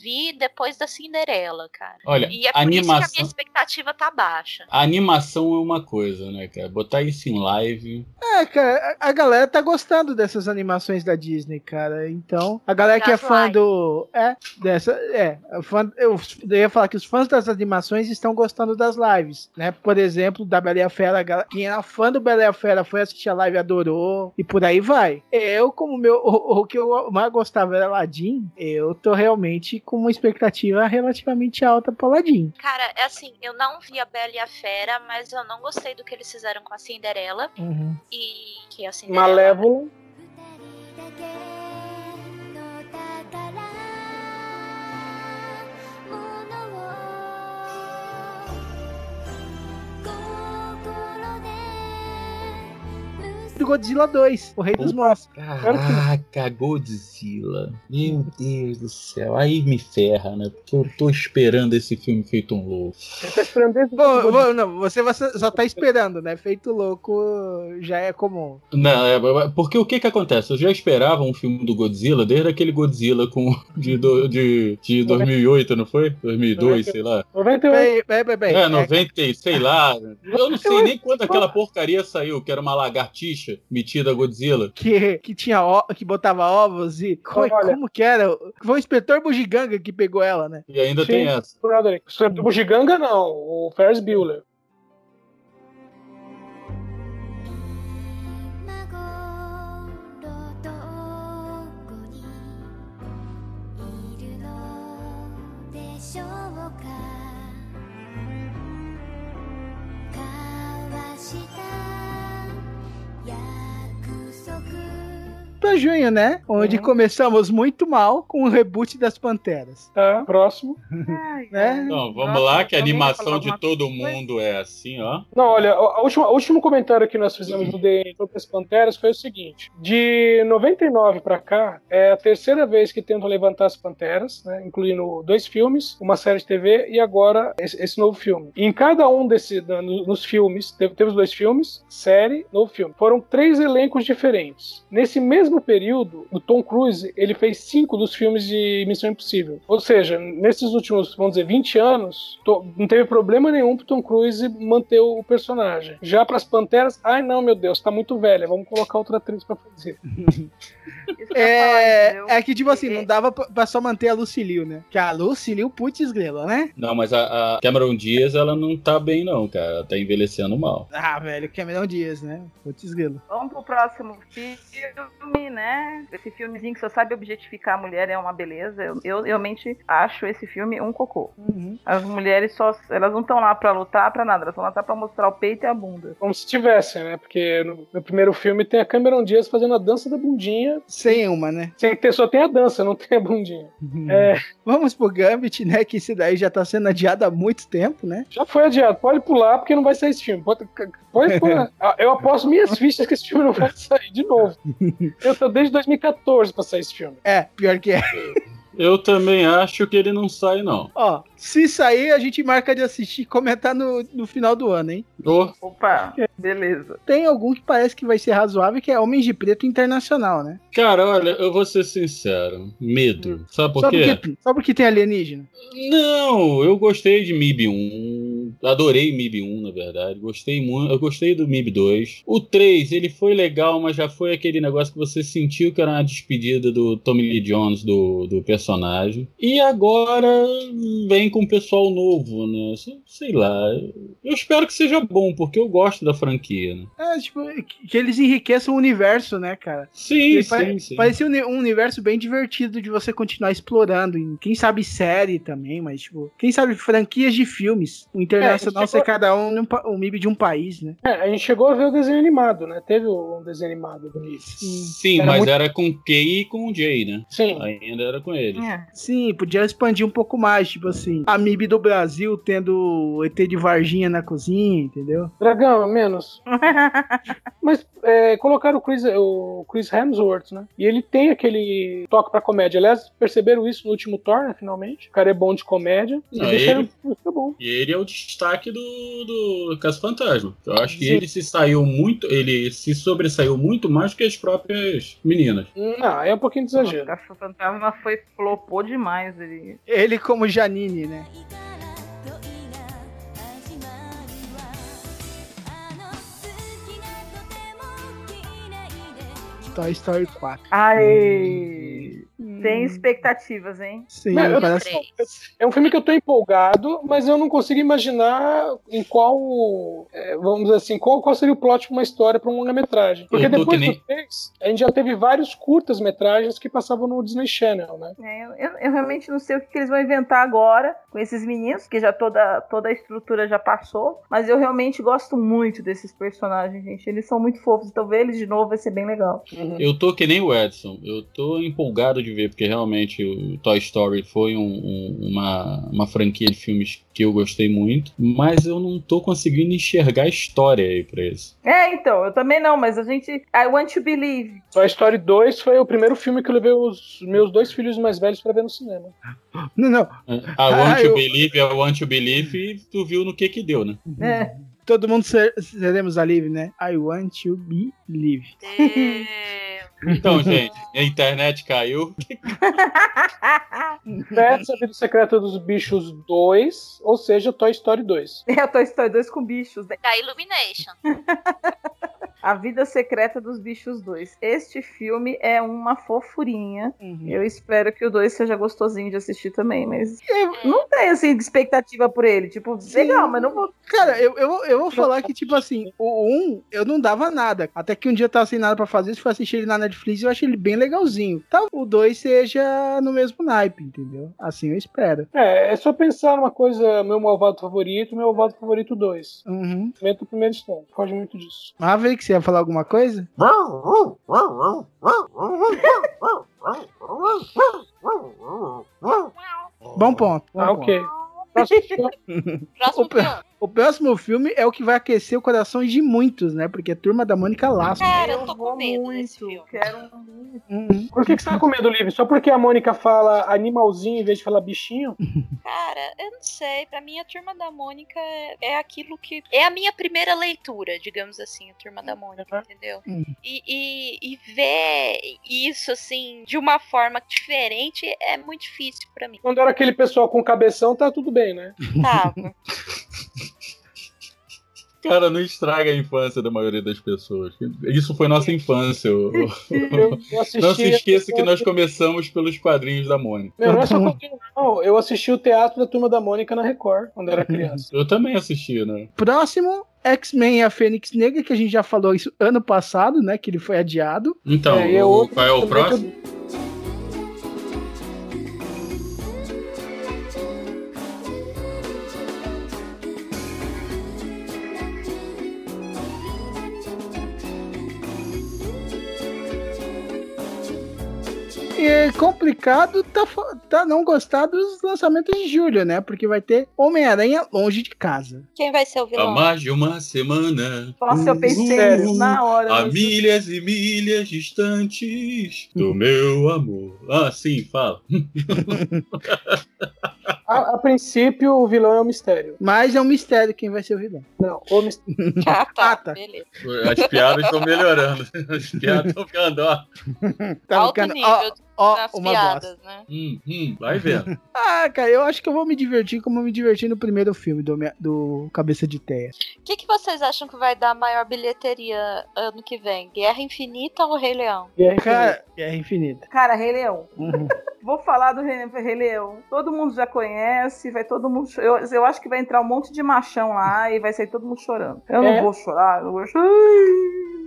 L: vi depois da Cinderela, cara.
E: Olha,
L: E é por isso que a
E: animação-
L: minha expectativa tá baixa.
E: A animação é uma coisa, né, cara? Botar isso em live.
J: É, cara, a galera tá gostando dessas animações da Disney, cara. Então, a galera que é fã do. É, dessa. É, fã, eu, eu ia falar que os fãs das animações estão gostando das lives, né? Por exemplo, da Bela e a Fera, a galera- quem era fã do Bela e a Fera foi assistir a live adorou, e por aí vai. Eu, como meu, o, o que eu mais gostava era Aladdin, eu tô realmente com uma expectativa relativamente alta pro Aladdin.
L: Cara, é assim, eu não vi a Bela e a Fera, mas eu não gostei do que eles fizeram com a Cinderela.
J: Uhum.
L: E que a Cinderela.
K: Malévola.
J: Do Godzilla 2, o Rei dos Monstros.
E: Caraca, Godzilla. Meu Deus do céu. Aí me ferra, né? Porque eu tô esperando esse filme feito um louco.
K: Você tá esperando desde
J: Bom, bom, não, você só tá esperando, né? Feito louco já é comum.
E: Não, é, porque o que que acontece? Eu já esperava um filme do Godzilla desde aquele Godzilla com, de, do- de, de 2008, não foi? 2002, sei lá.
K: 98.
J: Peraí, peraí, peraí. peraí.
E: É, 90, e sei lá. Eu não sei nem quando aquela porcaria saiu, que era uma lagartixa metida Godzilla.
J: Que, que tinha que botava ovos e. É,
K: Olha,
J: como que era? Foi o inspetor Bugiganga que pegou ela, né?
E: E ainda
K: Sim,
E: tem essa. Broderick.
K: O Bugiganga não, o Ferris Bueller.
M: した
J: Pra junho, né? Onde começamos muito mal com o reboot das Panteras.
K: Tá, próximo.
J: Né?
E: Então, vamos lá, que a animação de todo mundo é assim, ó.
K: Não, olha, o último comentário que nós fizemos do The sobre as Panteras foi o seguinte: de 99 pra cá, é a terceira vez que tentam levantar as Panteras, né, incluindo dois filmes, uma série de TV e agora esse, esse novo filme. E em cada um desses, nos filmes, teve, teve os dois filmes, série, novo filme. Foram três elencos diferentes. Nesse mesmo período, o Tom Cruise ele fez cinco dos filmes de Missão Impossível. Ou seja, nesses últimos, vamos dizer, 20 anos, to- não teve problema nenhum pro Tom Cruise manter o personagem. Já pras Panteras, ai não, meu Deus, tá muito velha, vamos colocar outra atriz pra fazer.
J: É, é que, tipo assim, não dava pra, pra só manter a Lucilio, né? Que a Lucilio, putz grela, né?
E: Não, mas a, a Cameron Diaz, ela não tá bem, não, cara. Ela tá envelhecendo mal.
J: Ah, velho, Cameron Dias, né? Putz grela.
H: Vamos pro próximo filme, né? Esse filmezinho que só sabe objetificar a mulher é uma beleza. Eu, eu realmente acho esse filme um cocô. As mulheres só. Elas não estão lá pra lutar, pra nada. Elas estão lá pra mostrar o peito e a bunda.
K: Como se tivessem, né? Porque no, no primeiro filme tem a Cameron Diaz fazendo a dança da bundinha.
J: Sem uma, né?
K: Sem ter, só tem a dança, não tem a bundinha. É,
J: Vamos pro Gambit, né? Que esse daí já tá sendo adiado há muito tempo, né?
K: já foi adiado, pode pular porque não vai sair esse filme. Pode, pode pular. Ah, Eu aposto minhas fichas que esse filme não vai sair de novo. Eu tô desde 2014 pra sair esse filme.
J: É, pior que é.
E: Eu também acho que ele não sai, não.
J: Ó, se sair, a gente marca de assistir e comentar no, no final do ano, hein?
E: Ô,
H: Opa, beleza.
J: Tem algum que parece que vai ser razoável, que é Homens de Preto Internacional, né?
E: Cara, olha, eu vou ser sincero. Medo. Sabe por
J: só,
E: quê?
J: porque, só porque tem alienígena.
E: Não, eu gostei de MIB 1. Adorei MIB 1, na verdade. Gostei muito. Eu gostei do MIB 2. O 3, ele foi legal, mas já foi aquele negócio que você sentiu que era uma despedida do Tommy Lee Jones, do, do personagem. E agora vem com um pessoal novo, né? Sei- lá. Eu espero que seja bom, porque eu gosto da franquia, né?
J: É, tipo, que, eles enriqueçam o universo, né, cara?
E: Sim, sim,
J: pare-
E: sim.
J: Parecia um, uni- universo bem divertido de você continuar explorando. E quem sabe série também, mas, tipo, quem sabe franquias de filmes. O internacional
K: É,
J: ser
K: chegou-
J: cada um num pa- um MIB de um país, né?
K: É, a gente chegou a ver o desenho animado, né? Teve um desenho animado do Nick.
E: Sim,
K: Era
E: mas
K: muito-
E: era com Kay e com o Jay, né?
K: Sim.
E: Ainda era com ele.
J: Sim, podia expandir um pouco mais, tipo assim, a MIB do Brasil tendo ET de Varginha na cozinha, entendeu?
K: Dragão, menos. Mas é, colocaram o Chris, o Chris Hemsworth, né? E ele tem aquele toque pra comédia. Aliás, perceberam isso no último Thor, né, finalmente. O cara é bom de comédia. E deixaram
E: ele-
K: fica bom.
E: E ele é o destaque do, do Caso Fantasma. Eu acho que
K: Sim.
E: ele se saiu muito, ele se sobressaiu muito mais que as próprias meninas.
K: Não, é um pouquinho de exagero.
H: O Caça Fantasma foi flopou demais. Ele...
J: Ele como Janine, né? Toy Story 4.
H: Ai! Tem expectativas, hein?
J: Sim, parece...
K: É um filme que eu tô empolgado, mas eu não consigo imaginar em qual, é, vamos dizer assim, qual, qual seria o plot de uma história pra uma longa-metragem. Porque depois
E: que nem-
K: do 3, a gente já teve vários curtas-metragens que passavam no Disney Channel, né?
H: É, eu, eu- realmente não sei o que, que eles vão inventar agora com esses meninos, porque já toda, toda a estrutura já passou. Mas eu realmente gosto muito desses personagens, gente. Eles são muito fofos, então ver eles de novo vai ser bem legal.
E: Eu tô que nem o Edson. Eu tô empolgado de ver porque realmente o Toy Story foi um- um- uma, uma franquia de filmes que eu gostei muito, mas eu não tô conseguindo enxergar a história aí pra isso.
H: É, então, eu também não, mas a gente. I want to believe.
K: Toy Story 2 foi o primeiro filme que eu levei os meus dois filhos mais velhos pra ver no cinema.
J: Não, não.
E: I want
J: Ah,
E: to
J: eu-
E: believe, I want to believe, e tu viu no que que deu, né?
H: É.
J: Todo mundo ser, seremos alívio, né? I want to believe.
E: Então, gente, a internet caiu.
K: Pets, A Vida Secreta dos Bichos 2, ou seja, Toy Story 2.
H: É Toy Story 2 com bichos. né?
L: Da Illumination.
H: A Vida Secreta dos Bichos 2. Este filme é uma fofurinha. Eu espero que o 2 seja gostosinho de assistir também, mas eu não tenho assim expectativa por ele. Tipo, legal, mas não vou.
J: Cara, eu, eu, eu vou falar que, tipo assim, o 1 eu não dava nada. Até que um dia eu tava sem nada pra fazer, se for assistir ele na Netflix, eu achei ele bem legalzinho. Então o 2 seja no mesmo naipe, entendeu? Assim eu espero.
K: É, é só pensar numa coisa, meu malvado favorito, meu malvado favorito 2.
J: Uhum.
K: Do primeiro instante. Pode muito disso.
J: Maverick, você ia falar alguma coisa? Bom ponto. bom
K: Ah,
J: ponto.
K: ok.
J: o, pr- o próximo filme é o que vai aquecer o coração de muitos, né? Porque é Turma da Mônica Laço.
L: Cara, eu tô com medo desse filme.
H: Quero muito.
J: Uhum.
K: Por que, que você tá com medo, Livre? Só porque a Mônica fala animalzinho em vez de falar bichinho?
L: Cara, eu não sei. Pra mim, a Turma da Mônica é, é aquilo que. É a minha primeira leitura, digamos assim, a Turma da Mônica, entendeu?
J: Uhum.
L: E, e, e ver isso, assim, de uma forma diferente é muito difícil pra mim.
K: Quando era aquele pessoal com cabeção, tá tudo bem, né?
L: Tá.
E: Cara, não estraga a infância da maioria das pessoas. Isso foi nossa infância.
K: Eu, eu
E: Não se esqueça que nós começamos pelos quadrinhos da Mônica.
K: Meu, não é só quadrinho, não. Eu assisti o teatro da Turma da Mônica na Record, quando era criança.
E: Eu também assisti, né?
J: Próximo, X-Men e a Fênix Negra, que a gente já falou isso ano passado, né? Que ele foi adiado.
E: Então,
K: É, é
E: o- qual é o próximo?
J: Complicado tá, tá não gostar dos lançamentos de julho, né? Porque vai ter Homem-Aranha longe de casa.
L: Quem vai ser o
E: Há
L: vilão?
E: mais de uma semana.
H: Nossa, eu pensei
K: Sério?
H: nisso na hora.
E: Há
H: mas-
E: milhas e milhas distantes do meu amor. Ah, sim, fala.
K: A, a princípio, o vilão é um mistério.
J: Mas é um mistério quem vai ser o vilão.
K: Não, o mistério.
L: Ah, tá.
J: Ah, tá.
L: Beleza.
E: As piadas estão melhorando. As piadas estão ficando, ó.
J: Tá
L: Alto
J: ficando-
L: nível
J: ó, ó, uma
L: piadas,
J: bosta.
L: né?
E: Hum, hum, vai vendo.
J: Ah, cara, eu acho que eu vou me divertir como eu me diverti no primeiro filme do, Homem- do Cabeça de Teia.
L: O que, que vocês acham que vai dar maior bilheteria ano que vem? Guerra Infinita ou Rei Leão?
J: Cara, é infinita.
H: Cara, Rei Leão.
J: Uhum.
H: Vou falar do Rei, Rei Leão. Todo mundo já conhece, vai todo mundo. Eu, eu acho que vai entrar um monte de machão lá e vai sair todo mundo chorando. Eu
K: É.
H: não vou chorar, eu vou chorar.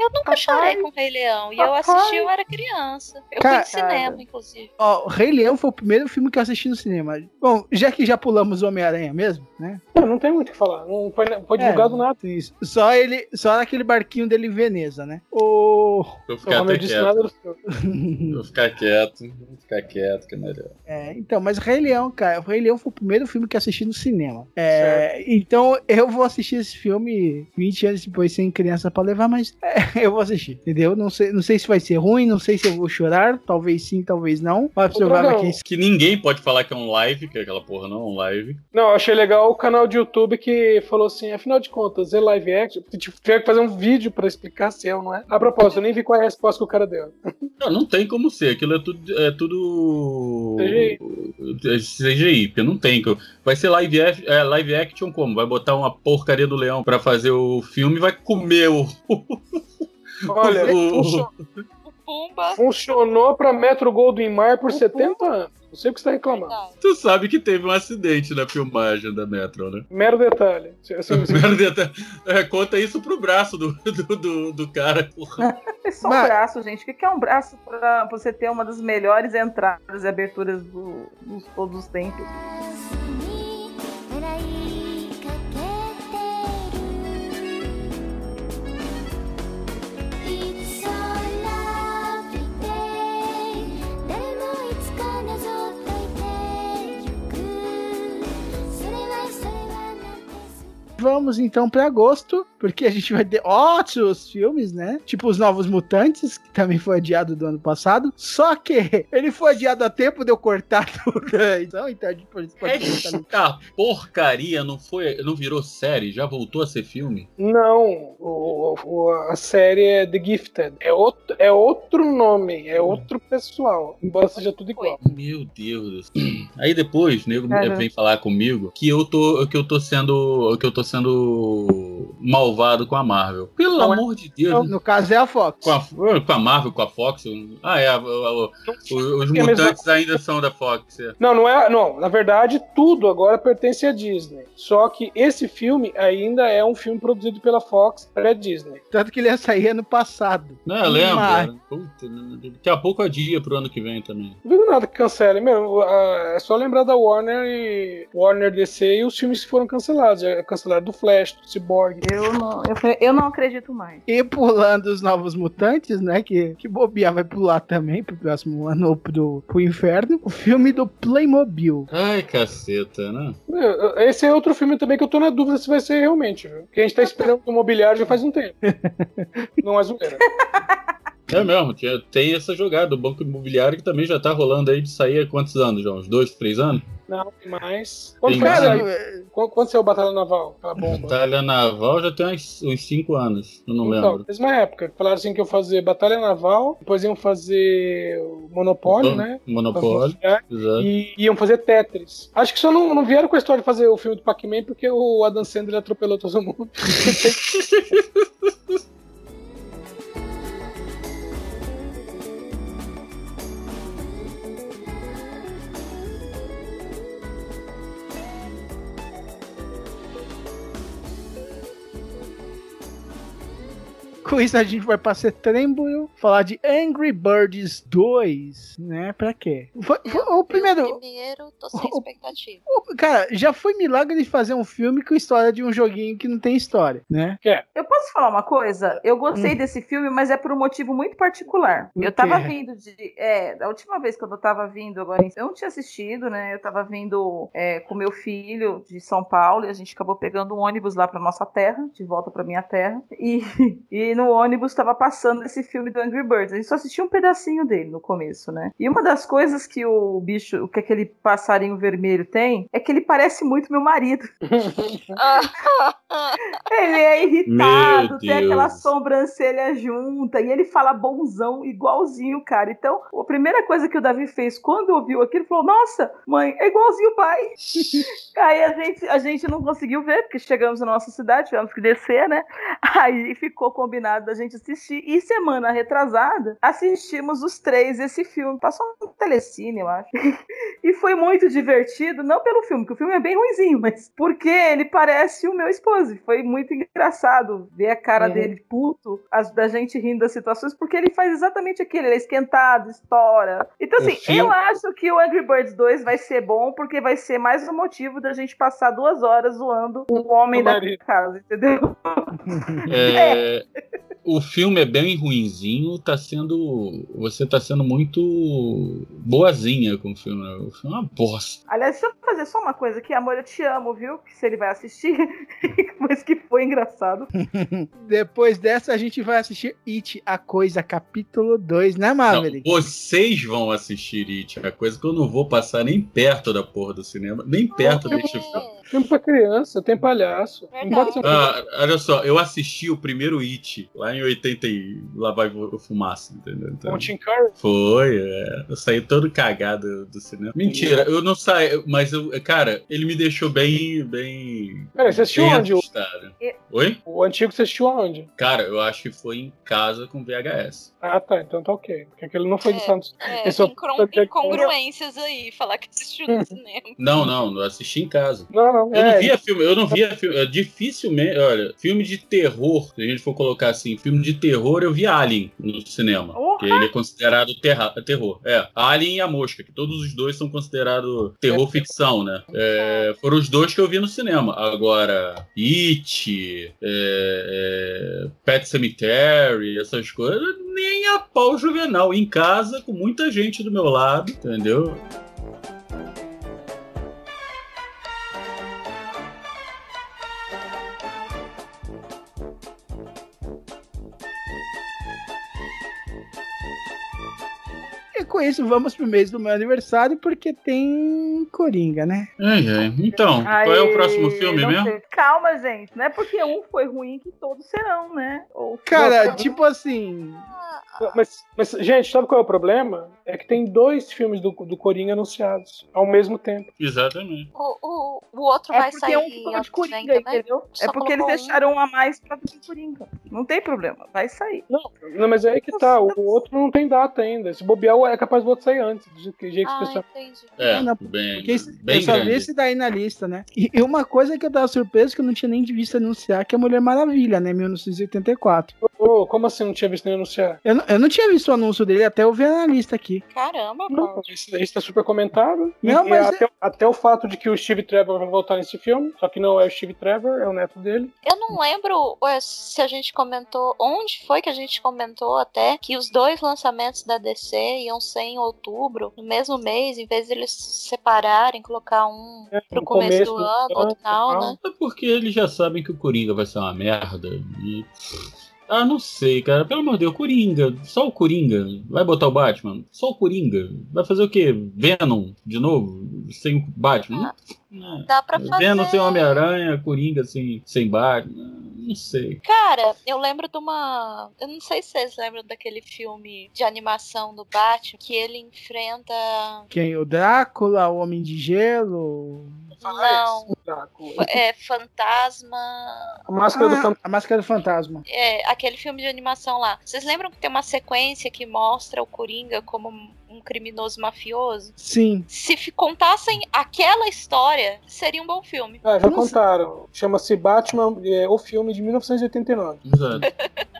L: Eu nunca chorei com Rei Leão. E eu
H: Papai.
L: assisti, eu era criança. Eu
J: Cara-
L: fui em cinema, inclusive.
J: Ó, o Rei Leão foi o primeiro filme que eu assisti no cinema. Bom, já que já pulamos o Homem-Aranha mesmo, né?
K: Não, não tem muito o que falar. Não foi, foi divulgado
J: É,
K: nada.
J: Isso. Só ele, só naquele barquinho dele em Veneza, né? O
E: Vou ficar
K: eu
E: até
K: disse,
E: quieto.
K: nada do filme.
E: Vou ficar quieto. Vou ficar quieto, que é melhor.
J: É, então, mas Rei Leão, cara, o Rei Leão foi o primeiro filme que eu assisti no cinema. É, então eu vou assistir esse filme 20 anos depois sem criança pra levar, mas é, eu vou assistir, entendeu? Não sei, não sei se vai ser ruim, não sei se eu vou chorar, talvez sim, talvez não. Mas provável
K: Dragão.
J: que
E: ninguém pode falar que é um live, que aquela porra não é um live.
K: Não, eu achei legal o canal de YouTube que falou assim: afinal de contas, é live action? Tipo, tiver que fazer um vídeo pra explicar se é ou não é. A propósito, eu nem vi qual é a resposta que o cara deu.
E: Não, não tem como ser. Aquilo é tudo. É tudo. É CGI, porque não tem. Vai ser live, é, live action como? Vai botar uma porcaria do leão pra fazer o filme e vai comer o.
K: Olha,
E: o-
K: funcio-
L: Pumba.
K: funcionou pra Metro Goldwyn Mayer por 70 anos. Não sei o que você tá reclamando.
E: Tu sabe que teve um acidente na filmagem da Metro, né?
K: Mero detalhe. Assim, assim,
E: Primeiro detalhe, é, conta isso pro braço do, do, do, do cara.
H: É só um braço, gente. O que que é um braço pra você ter uma das melhores entradas e aberturas do, dos todos os tempos?
J: Vamos então pra agosto, porque a gente vai ter ótimos filmes, né? Tipo os Novos Mutantes, que também foi adiado do ano passado. Só que ele foi adiado a tempo de eu cortar tudo. Então, então a gente pode
E: Esta porcaria não foi, não virou série, já voltou a ser filme?
K: Não, o- o- a série é The Gifted. É outro, é outro nome, é outro pessoal. Embora seja tudo igual.
E: Meu Deus. do céu. Aí depois, nego vem falar comigo que eu tô que eu tô sendo que eu tô sendo malvado com a Marvel. Pelo
J: Não é-
E: amor de Deus.
J: No, no caso é a Fox.
E: Com a, com a Marvel, com a Fox. Ah, é. a- a- a- os os
K: É
E: mutantes ainda são da Fox. é.
K: Não, não é. Não, na verdade, tudo agora pertence à Disney. Só que esse filme ainda é um filme produzido pela Fox para a Disney.
J: Tanto que ele ia sair ano passado.
E: Não, eu lembro.
J: Mas-
E: né? Puta, daqui a pouco adia pro ano que vem também.
K: Não digo nada que cancele, meu. ah, É só lembrar da Warner e Warner DC e os filmes que foram cancelados. Já cancelaram do Flash, do Cyborg.
H: Eu não, eu, eu não acredito mais.
J: E pulando os Novos Mutantes, né? Que, que bobear vai pular também pro próximo ano ou pro, pro inferno. O filme do Playmobil.
E: Ai, caceta, né?
K: Esse é outro filme também que eu tô na dúvida se vai ser realmente, viu? Porque a gente tá esperando o mobiliário já faz um tempo. não é zoeira.
E: É mesmo, tem essa jogada, o Banco Imobiliário que também já tá rolando aí de sair há quantos anos, já? Uns dois, três anos?
K: Não, tem mais. Quando
E: Tem
K: foi
E: mais?
K: sair? Quando, saiu Batalha Naval? Aquela bomba.
E: Batalha Naval já tem uns, uns cinco anos, eu não
K: Então,
E: lembro.
K: mesma época. Falaram assim que iam fazer Batalha Naval, depois iam fazer Monopólio, né?
E: Monopólio, exato.
K: E iam fazer Tetris. Acho que só não, não vieram com a história de fazer o filme do Pac-Man porque o Adam Sandler atropelou todo mundo.
J: Com isso a gente vai pra setembro falar de Angry Birds 2, né? Pra quê? Foi, foi- o primeiro.
L: Primeiro, tô sem expectativa.
J: o- Cara, já foi milagre de fazer um filme com história de um joguinho que não tem história, né?
H: Eu posso falar uma coisa? Eu gostei
J: Hum.
H: desse filme, mas é por um motivo muito particular. Eu tava vindo de. É, da última vez que eu tava vindo agora, eu não tinha assistido, né? Eu tava vindo é, com meu filho de São Paulo e a gente acabou pegando um ônibus lá pra nossa terra, de volta pra minha terra. E, e no ônibus tava passando esse filme do Angry Birds. A gente só assistiu um pedacinho dele no começo, né? E uma das coisas que o bicho, o que aquele passarinho vermelho tem, é que ele parece muito meu marido. Ele é irritado, tem aquela sobrancelha junta e ele fala bonzão igualzinho, cara. Então, a primeira coisa que o Davi fez quando ouviu aquilo, falou: Nossa, mãe, é igualzinho o pai. Aí a gente, a gente não conseguiu ver, porque chegamos na nossa cidade, tivemos que descer, né? Aí ficou combinado da gente assistir. E semana retrasada, assistimos os três esse filme. Passou no Telecine, eu acho. E foi muito divertido, não pelo filme, que o filme é bem ruinzinho, mas porque ele parece o meu esposo. E Foi muito engraçado ver a cara
K: Uhum.
H: dele puto, as, da gente rindo das situações, porque ele faz exatamente aquilo, ele é esquentado, estoura. Então, assim,
E: filme-
H: eu acho que o Angry Birds 2 vai ser bom, porque vai ser mais um motivo da gente passar duas horas zoando o homem
K: O
H: da casa, entendeu?
E: É, o filme é bem ruinzinho, tá sendo. Você tá sendo muito boazinha com o filme. né? O filme é uma bosta.
H: Aliás, deixa eu fazer só uma coisa aqui, amor, eu te amo, viu? Que se ele vai assistir, mas que foi engraçado.
J: Depois dessa, a gente vai assistir It, a Coisa, capítulo 2, né,
E: Não,
J: Maverick?
E: vocês vão assistir It, é coisa que eu não vou passar nem perto da porra do cinema, nem perto deste filme.
K: Filme pra criança, tem palhaço. Não pode ser um
E: Ah, olha só, eu assisti o primeiro It lá em 80 e lá vai vo- fumaça, entendeu? Então,
K: com o Tim Curry.
E: Foi, é. Eu saí todo cagado do cinema. Mentira, eu não saí, mas eu, cara, ele me deixou bem, bem.
K: Peraí, você assistiu
E: bem
K: onde? O,
E: assustado. Oi?
K: o antigo você assistiu aonde?
E: Cara, eu acho que foi em casa com VHS.
K: Ah, tá. Então tá ok. Porque aquele não foi de Santos.
L: É,
K: Esse é o-
L: incongru- incongruências aí, falar que assistiu no cinema.
E: Não, não, eu assisti em casa.
K: Não, não.
E: Eu não
K: é,
E: via filme, eu não via filme. é, Dificilmente, olha, filme de terror, se a gente for colocar assim, filme de terror, eu vi Alien no cinema. Que ele é considerado terra, terror. É, Alien e a Mosca, que todos os dois são considerados terror ficção, né? É, foram os dois que eu vi no cinema. Agora, It, é, é, Pet Cemetery, essas coisas, nem a pau juvenal. Em casa, com muita gente do meu lado, entendeu?
J: Com isso, vamos pro mês do meu aniversário, porque tem Coringa, né?
E: Ai, ai. Então, qual é o próximo
H: Aí,
E: filme mesmo?
H: sei. Calma, gente. Não é porque um foi ruim que todos serão, né? Ou
J: Cara, tipo assim.
K: Mas, mas, gente, sabe qual é o problema? É que tem dois filmes do, do Coringa anunciados ao mesmo tempo.
E: Exatamente.
L: O, o, o outro
H: É
L: vai
H: porque
L: sair
H: um ficou de
L: ano que vem
H: Coringa, entendeu?
L: Só
H: é porque eles
L: um.
H: deixaram um a mais pra fazer Coringa. Não tem problema, vai sair.
K: Não, não, mas é aí que tá. O outro não tem data ainda. Se bobear, é capaz do outro sair antes. Do jeito que
L: Ah,
K: o pessoal.
L: entendi.
E: É,
J: Não,
E: bem,
J: Porque esse-
E: bem
J: eu só vi
E: grande.
J: esse daí na lista, né? E, e uma coisa que eu tava surpreso que eu não tinha nem visto anunciar, que é Mulher Maravilha, né? 1984.
K: Ô, como assim não tinha visto nem anunciar?
J: Eu, não- eu não tinha visto o anúncio dele até eu ver na lista aqui.
L: Caramba, Paulo.
K: isso daí está super comentado.
J: Não,
K: e
J: mas
K: até, até o fato de que o Steve Trevor vai voltar nesse filme, só que não é o Steve Trevor, é o neto dele.
L: Eu não lembro ué, se a gente comentou. Onde foi que a gente comentou até que os dois lançamentos da DC iam ser em outubro, no mesmo mês, em vez de eles se separarem, colocar um pro
K: no
L: começo,
K: começo
L: do
K: do
L: ano, outro
K: ano,
L: não, né?
E: É porque eles já sabem que o Coringa vai ser uma merda. E... Ah, não sei, cara. Pelo amor de Deus, Coringa. Só o Coringa. Vai botar o Batman? Só o Coringa. Vai fazer o quê? Venom de novo? Sem o Batman? Não.
L: Dá pra fazer.
E: Venom sem Homem-Aranha, Coringa sem, sem Batman. Não sei.
L: Cara, eu lembro de uma. Eu não sei se vocês lembram daquele filme de animação do Batman que ele enfrenta.
J: Quem? O Drácula, o Homem de Gelo.
L: Não,
K: Drácula.
L: é Fantasma.
K: A máscara do
J: Ah,
K: fantasma.
J: a Máscara do Fantasma.
L: É, aquele filme de animação lá. Vocês lembram que tem uma sequência que mostra o Coringa como um criminoso mafioso?
J: Sim.
L: Se contassem aquela história, seria um bom filme.
K: Ah, já contaram. Chama-se Batman, é, o filme de 1989.
E: Exato.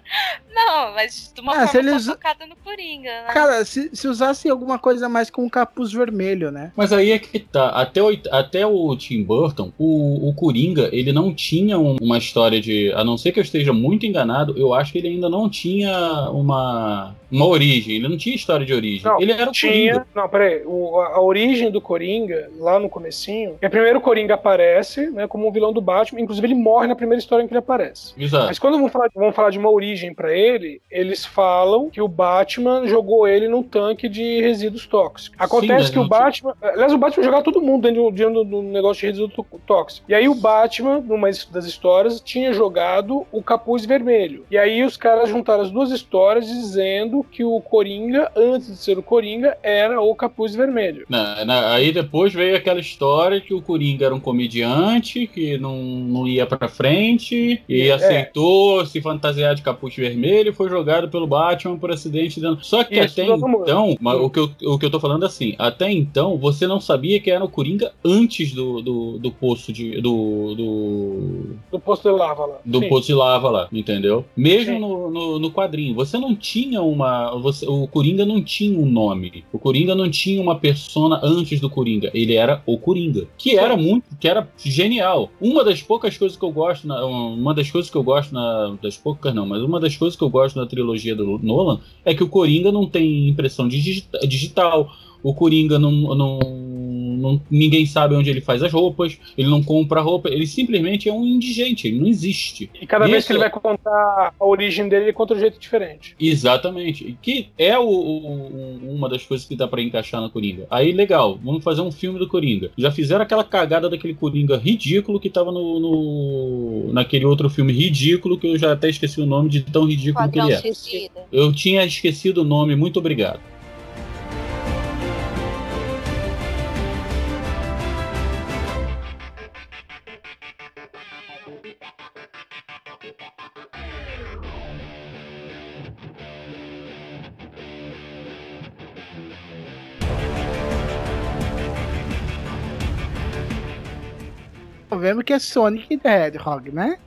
L: Não, mas de uma
J: Ah, se
L: forma
J: eles-
L: focada no Coringa, né?
J: Cara, se, se usasse alguma coisa mais com um capuz vermelho, né?
E: Mas aí é que tá. Até o, até o Tim Burton, o, o Coringa, ele não tinha um- uma história de. A não ser que eu esteja muito enganado, eu acho que ele ainda não tinha uma, uma origem. Ele não tinha história de origem.
K: Não,
E: ele era o
K: tinha.
E: Coringa.
K: Não, peraí. O, a, a origem do Coringa, lá no comecinho, é primeiro o Coringa aparece, né, como um vilão do Batman. Inclusive, ele morre na primeira história em que ele aparece.
E: Exato.
K: Mas quando vamos falar, vamos falar de uma origem pra ele, eles falam que o Batman jogou ele num tanque de resíduos tóxicos. Acontece
E: mas
K: que o Batman. Aliás, o Batman jogava todo mundo dentro, de um- dentro do negócio de resíduo tó- tóxico. E aí o Batman, numa das histórias, tinha jogado o capuz vermelho. E aí os caras juntaram as duas histórias dizendo que o Coringa, antes de ser o Coringa, era o capuz vermelho.
E: Aí depois veio aquela história que o Coringa era um comediante que não, não ia pra frente e
K: É.
E: aceitou se fantasiar de capuz vermelho e foi jogado pelo Batman por acidente. dentro- Só que
K: Isso,
E: até então, mas o, que eu, o que eu tô falando é assim, até então você não sabia que era o Coringa antes do, do, do poço de. do. do,
K: Do posto de lava lá.
E: do
K: Sim.
E: poço de lava lá, entendeu? Mesmo no, no, no quadrinho, você não tinha uma. Você, o Coringa não tinha um nome. O Coringa não tinha uma persona antes do Coringa. Ele era o Coringa. Que era muito. que era genial. Uma das poucas coisas que eu gosto. Na, uma das coisas que eu gosto na. Das poucas não, mas uma das coisas que eu gosto na trilogia do Nolan é que o Coringa não tem impressão digi- digital. O Coringa não, não, não- Ninguém sabe onde ele faz as roupas, ele não compra roupa, ele simplesmente é um indigente, ele não existe.
K: E cada vez
E: Isso-
K: que ele vai contar a origem dele, ele conta de um jeito diferente.
E: Exatamente. Que é o, o- uma das coisas que dá pra encaixar na Coringa. Aí, legal, vamos fazer um filme do Coringa. Já fizeram aquela cagada daquele Coringa ridículo que tava no, no- naquele outro filme ridículo que eu já até esqueci o nome de tão ridículo que ele é.
L: Suicida.
E: Eu tinha esquecido o nome, muito obrigado.
J: Tô vendo que é Sonic the Hedgehog, né?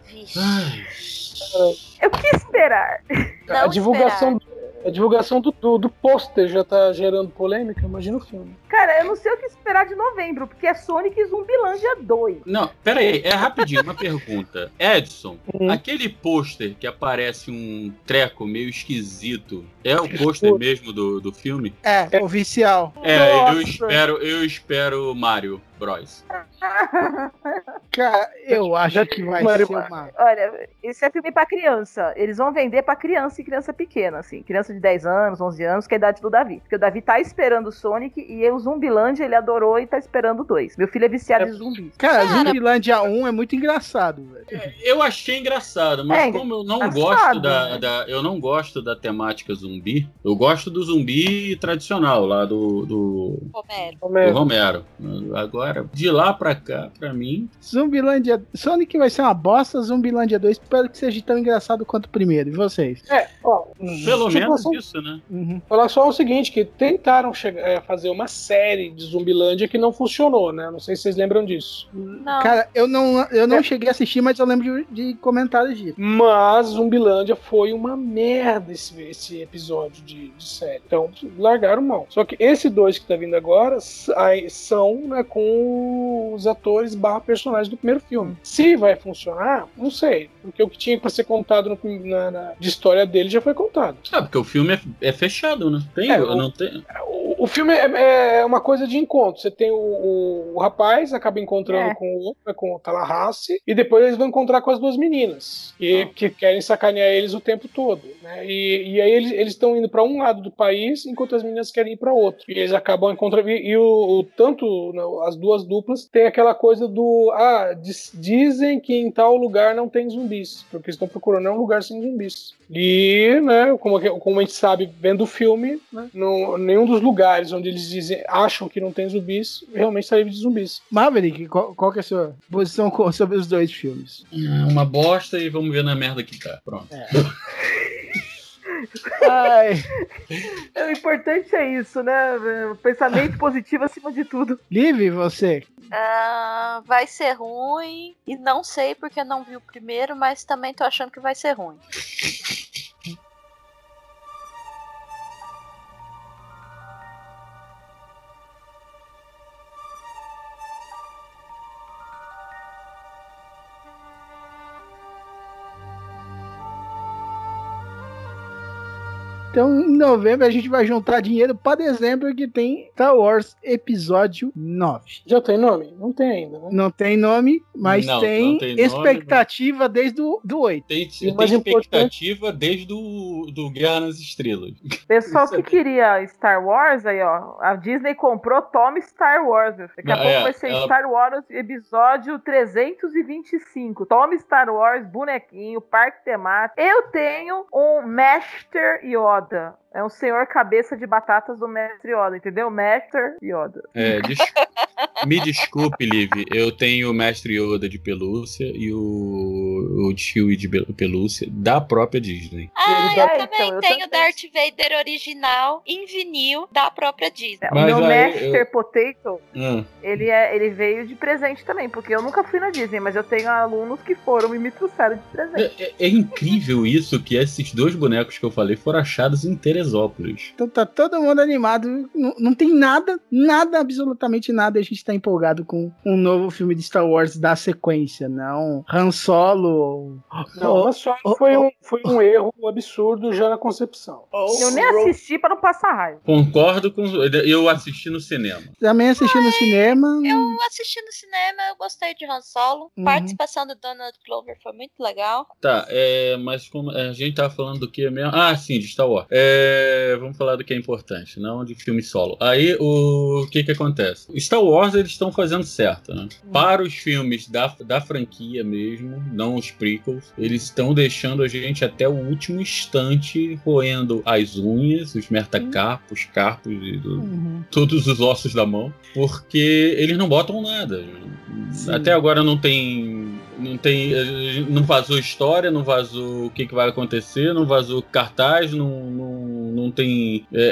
H: Eu quis esperar.
K: a divulgação, a divulgação do, do, do pôster já tá gerando polêmica, imagina o filme.
H: Cara, eu não sei o que esperar de novembro, porque é Sonic Zumbilândia 2.
E: Não, pera aí, é rapidinho, uma pergunta. Edson, aquele pôster que aparece um treco meio esquisito, é o pôster mesmo do, do filme?
J: É, oficial.
E: É, eu
H: Nossa.
E: espero, eu espero Mario Bros.
J: Cara, eu acho que vai
H: Mario-
J: ser uma.
H: Olha, esse é filme pra criança. Eles vão vender pra criança e criança pequena, assim. Criança de 10 anos, 11 anos, que é a idade do Davi. Porque o Davi tá esperando o Sonic e o Zumbilândia ele adorou e tá esperando o 2. Meu filho é viciado em zumbi.
J: Cara, Zumbilândia 1 é muito engraçado, velho.
E: Eu achei engraçado, mas
H: É,
E: como eu não
H: engraçado,
E: gosto da,
H: né?
E: da- eu não gosto da temática zumbi, eu gosto do zumbi tradicional lá do do,
L: Romero.
E: do Romero. Agora de lá pra cá, pra mim,
J: Zumbilândia. Sonic vai ser uma bosta, Zumbilândia 2. Espero que seja tão engraçado quanto o primeiro. E vocês?
K: É, ó.
E: pelo menos isso, né?
K: Falar só o seguinte, que tentaram chegar, é, fazer uma série de Zumbilândia que não funcionou, né? Não sei se vocês lembram disso.
J: Cara, eu não, eu não cheguei a assistir, mas eu lembro de, de comentários disso.
K: Mas Zumbilândia foi uma merda esse, esse episódio de, de série. Então, largaram mão. Só que esse dois que tá vindo agora são né, com os atores barra personagens do primeiro filme. Se vai funcionar, não sei. Porque o que tinha pra ser contado no na, na- de história dele já foi contado.
E: Ah, porque o filme é, é fechado, né? Tem,
K: É, o-
E: não tem.
K: O, o filme é, é uma coisa de encontro. Você tem o, o- o rapaz, acaba encontrando
H: É.
K: com o outro, né, com o Tallahassee, e depois eles vão encontrar com as duas meninas, que, que querem sacanear eles o tempo todo. Né? E, e aí eles eles estão indo para um lado do país, enquanto as meninas querem ir para outro. E eles acabam encontrando. E, e o, o- tanto as duas duplas tem aquela coisa do. Ah, diz- dizem que em tal lugar não tem zumbis, porque eles estão procurando um lugar sem zumbis. E, né, como, como a gente sabe vendo o filme, né, no, nenhum dos lugares onde eles dizem, acham que não tem zumbis, realmente está livre de zumbis.
J: Maverick, qual, qual que é a sua posição sobre os dois filmes?
E: É uma bosta e vamos ver na merda que tá. Pronto.
J: Ai.
H: O importante é isso, né? Pensamento positivo acima de tudo.
J: Liv, você?
L: Ah, vai ser ruim. E não sei porque não vi o primeiro, mas também tô achando que vai ser ruim.
J: Então, em novembro, a gente vai juntar dinheiro pra dezembro que tem Star Wars Episódio 9.
K: Já tem nome? Não tem ainda, né?
J: Não tem nome, mas
E: Não,
J: tem,
E: não tem nome,
J: expectativa desde o do 8.
E: Tem, tem
K: mais
E: expectativa desde o do Guerra nas Estrelas.
H: Pessoal que queria Star Wars aí, ó. A Disney comprou Tome Star Wars. meu. Daqui a
E: Não,
H: pouco
E: é,
H: vai ser
E: ela-
H: Star Wars episódio 325. Tome Star Wars, bonequinho, parque temático. Eu tenho um Master Yoda. the É um senhor cabeça de batatas do Mestre Yoda, entendeu? Master Yoda.
E: É, des- Me desculpe, Liv. Eu tenho o Mestre Yoda de pelúcia e o, o Chewie de pelúcia da própria Disney.
L: Ah, eu
H: dá-
L: também
H: então, eu
L: tenho Darth Vader original em vinil da própria Disney.
H: O
E: Mas
H: meu
E: aí,
H: Master
E: eu-
H: Potato,
E: Hum.
H: ele, é, ele veio de presente também, porque eu nunca fui na Disney, mas eu tenho alunos que foram e me trouxeram de presente.
E: É, é- é incrível isso que esses dois bonecos que eu falei foram achados em Teresópolis.
J: Então tá todo mundo animado. Não, não tem nada, nada, absolutamente nada. A gente tá empolgado com um novo filme de Star Wars da sequência. Não Han Solo.
K: Não,
J: ou-
K: mas só
J: oh,
K: foi um, foi um erro absurdo já na concepção.
H: Eu nem assisti pra não passar raiva.
E: Concordo com. Eu assisti no cinema.
J: Também assisti no cinema.
L: Eu assisti no cinema, eu gostei de Han Solo.
J: Uhum.
L: Participação do Donald Glover foi muito legal.
E: Tá, é, mas como é, a gente tava falando do que mesmo? Ah, sim, de Star Wars. É, vamos falar do que é importante, não de filme solo. Aí o que que acontece? Star Wars eles estão fazendo certo, né? Para os filmes da, da franquia mesmo, não os prequels, eles estão deixando a gente até o último instante roendo as unhas, os metacarpos, carpos e do-
J: Uhum.
E: todos os ossos da mão, porque eles não botam nada. Até agora não tem. Não tem. Não vazou história, não vazou o que, que vai acontecer, não vazou cartaz, não, não, não tem é, é,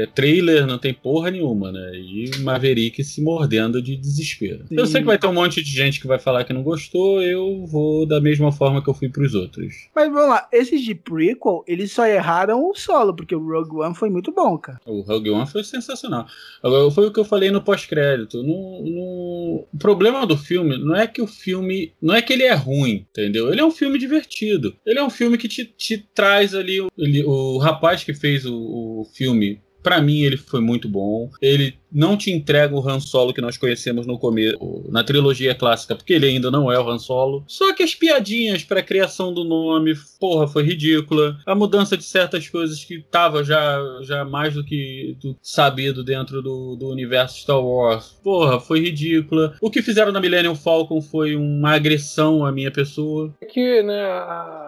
E: é, é, trailer, não tem porra nenhuma, né? E Maverick se mordendo de desespero. Eu sei que vai ter um monte de gente que vai falar que não gostou, eu vou da mesma forma que eu fui pros outros.
J: Mas vamos lá, esses de prequel, eles só erraram o solo, porque o Rogue One foi muito bom, cara.
E: O Rogue One foi sensacional. Agora, foi o que eu falei no pós-crédito. No, no- O problema do filme não é que o filme. Não é que ele é ruim, entendeu? Ele é um filme divertido. Ele é um filme que te, te traz ali. o- ele- o rapaz que fez o, o filme. Pra mim, ele foi muito bom. Ele não te entrega o Han Solo que nós conhecemos no começo, na trilogia clássica, porque ele ainda não é o Han Solo. Só que as piadinhas pra criação do nome, porra, foi ridícula. A mudança de certas coisas que tava já, já mais do que do sabido dentro do, do universo Star Wars, porra, foi ridícula. O que fizeram na Millennium Falcon foi uma agressão à minha pessoa.
K: É que, né, a,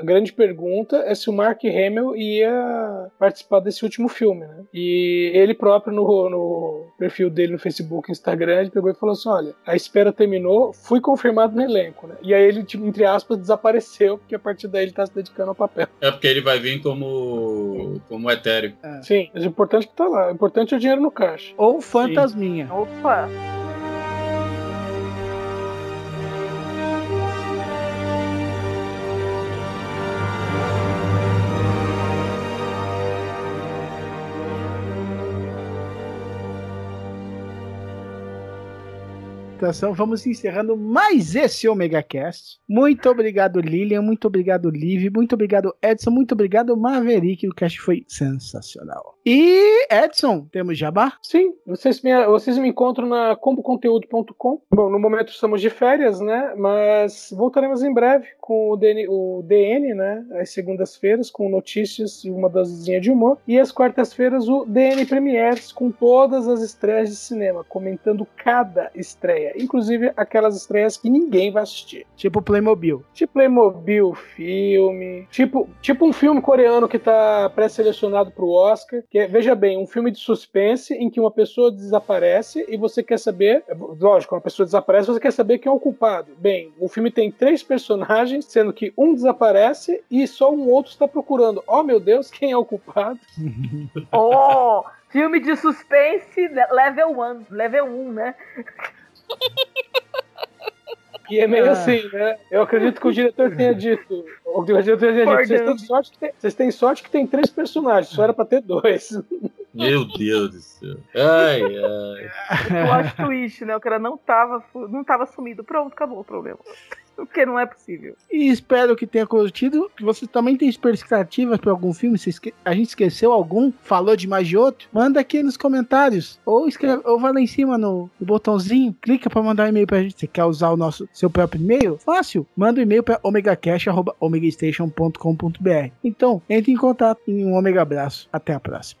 K: a grande pergunta é se o Mark Hamill ia participar desse último filme, né? E ele próprio, no, no perfil dele no Facebook e Instagram, ele pegou e falou assim: olha, a espera terminou, fui confirmado no elenco, né? E aí ele, tipo, entre aspas, desapareceu, porque a partir daí ele tá se dedicando ao papel.
E: É porque ele vai vir como, como etéreo.
K: Sim, mas o importante é que tá lá. O importante é o dinheiro no caixa.
J: Ou fantasminha.
H: Opa!
J: Então vamos encerrando mais esse Omega Cast. Muito obrigado, Lilian. Muito obrigado, Liv. Muito obrigado, Edson. Muito obrigado, Maverick. O cast foi sensacional. E, Edson, temos jabá?
K: Sim, vocês me, vocês me encontram na comboconteúdo.com. Bom, no momento estamos de férias, né? Mas voltaremos em breve com o DN, o DN né? Às segundas-feiras, com notícias e uma dosezinha de humor. E às quartas-feiras, o DN Premieres, com todas as estreias de cinema, comentando cada estreia. Inclusive aquelas estreias que ninguém vai assistir.
J: Tipo Playmobil.
K: Tipo Playmobil, filme. Tipo, tipo um filme coreano que tá pré-selecionado pro Oscar. Que é, veja bem, um filme de suspense em que uma pessoa desaparece e você quer saber. Lógico, uma pessoa desaparece você quer saber quem é o culpado. Bem, o filme tem três personagens, sendo que um desaparece e só um outro está procurando. Oh meu Deus, quem é o culpado?
H: Oh! Filme de suspense level 1, level 1, né?
K: E é meio
H: Ah.
K: assim, né? Eu acredito que o diretor tenha dito. O diretor tenha dito. Vocês têm, sorte que tem, vocês têm sorte que tem três personagens, só era pra ter dois.
E: Meu Deus do céu. Ai, ai.
H: O plot twist, né? O cara não tava, não tava sumido. Pronto, acabou o problema. Porque não é possível.
J: E espero que tenha curtido. Você também tem expectativas para algum filme. Esque- A gente esqueceu algum? Falou de mais de outro? Manda aqui nos comentários. Ou, escreve, ou vai lá em cima no, no botãozinho. Clica para mandar um e-mail pra gente. Você quer usar o nosso seu próprio e-mail? Fácil. Manda um e-mail para omegacash.omegastation.com.br. Então, entre em contato. E um omega abraço. Até a próxima.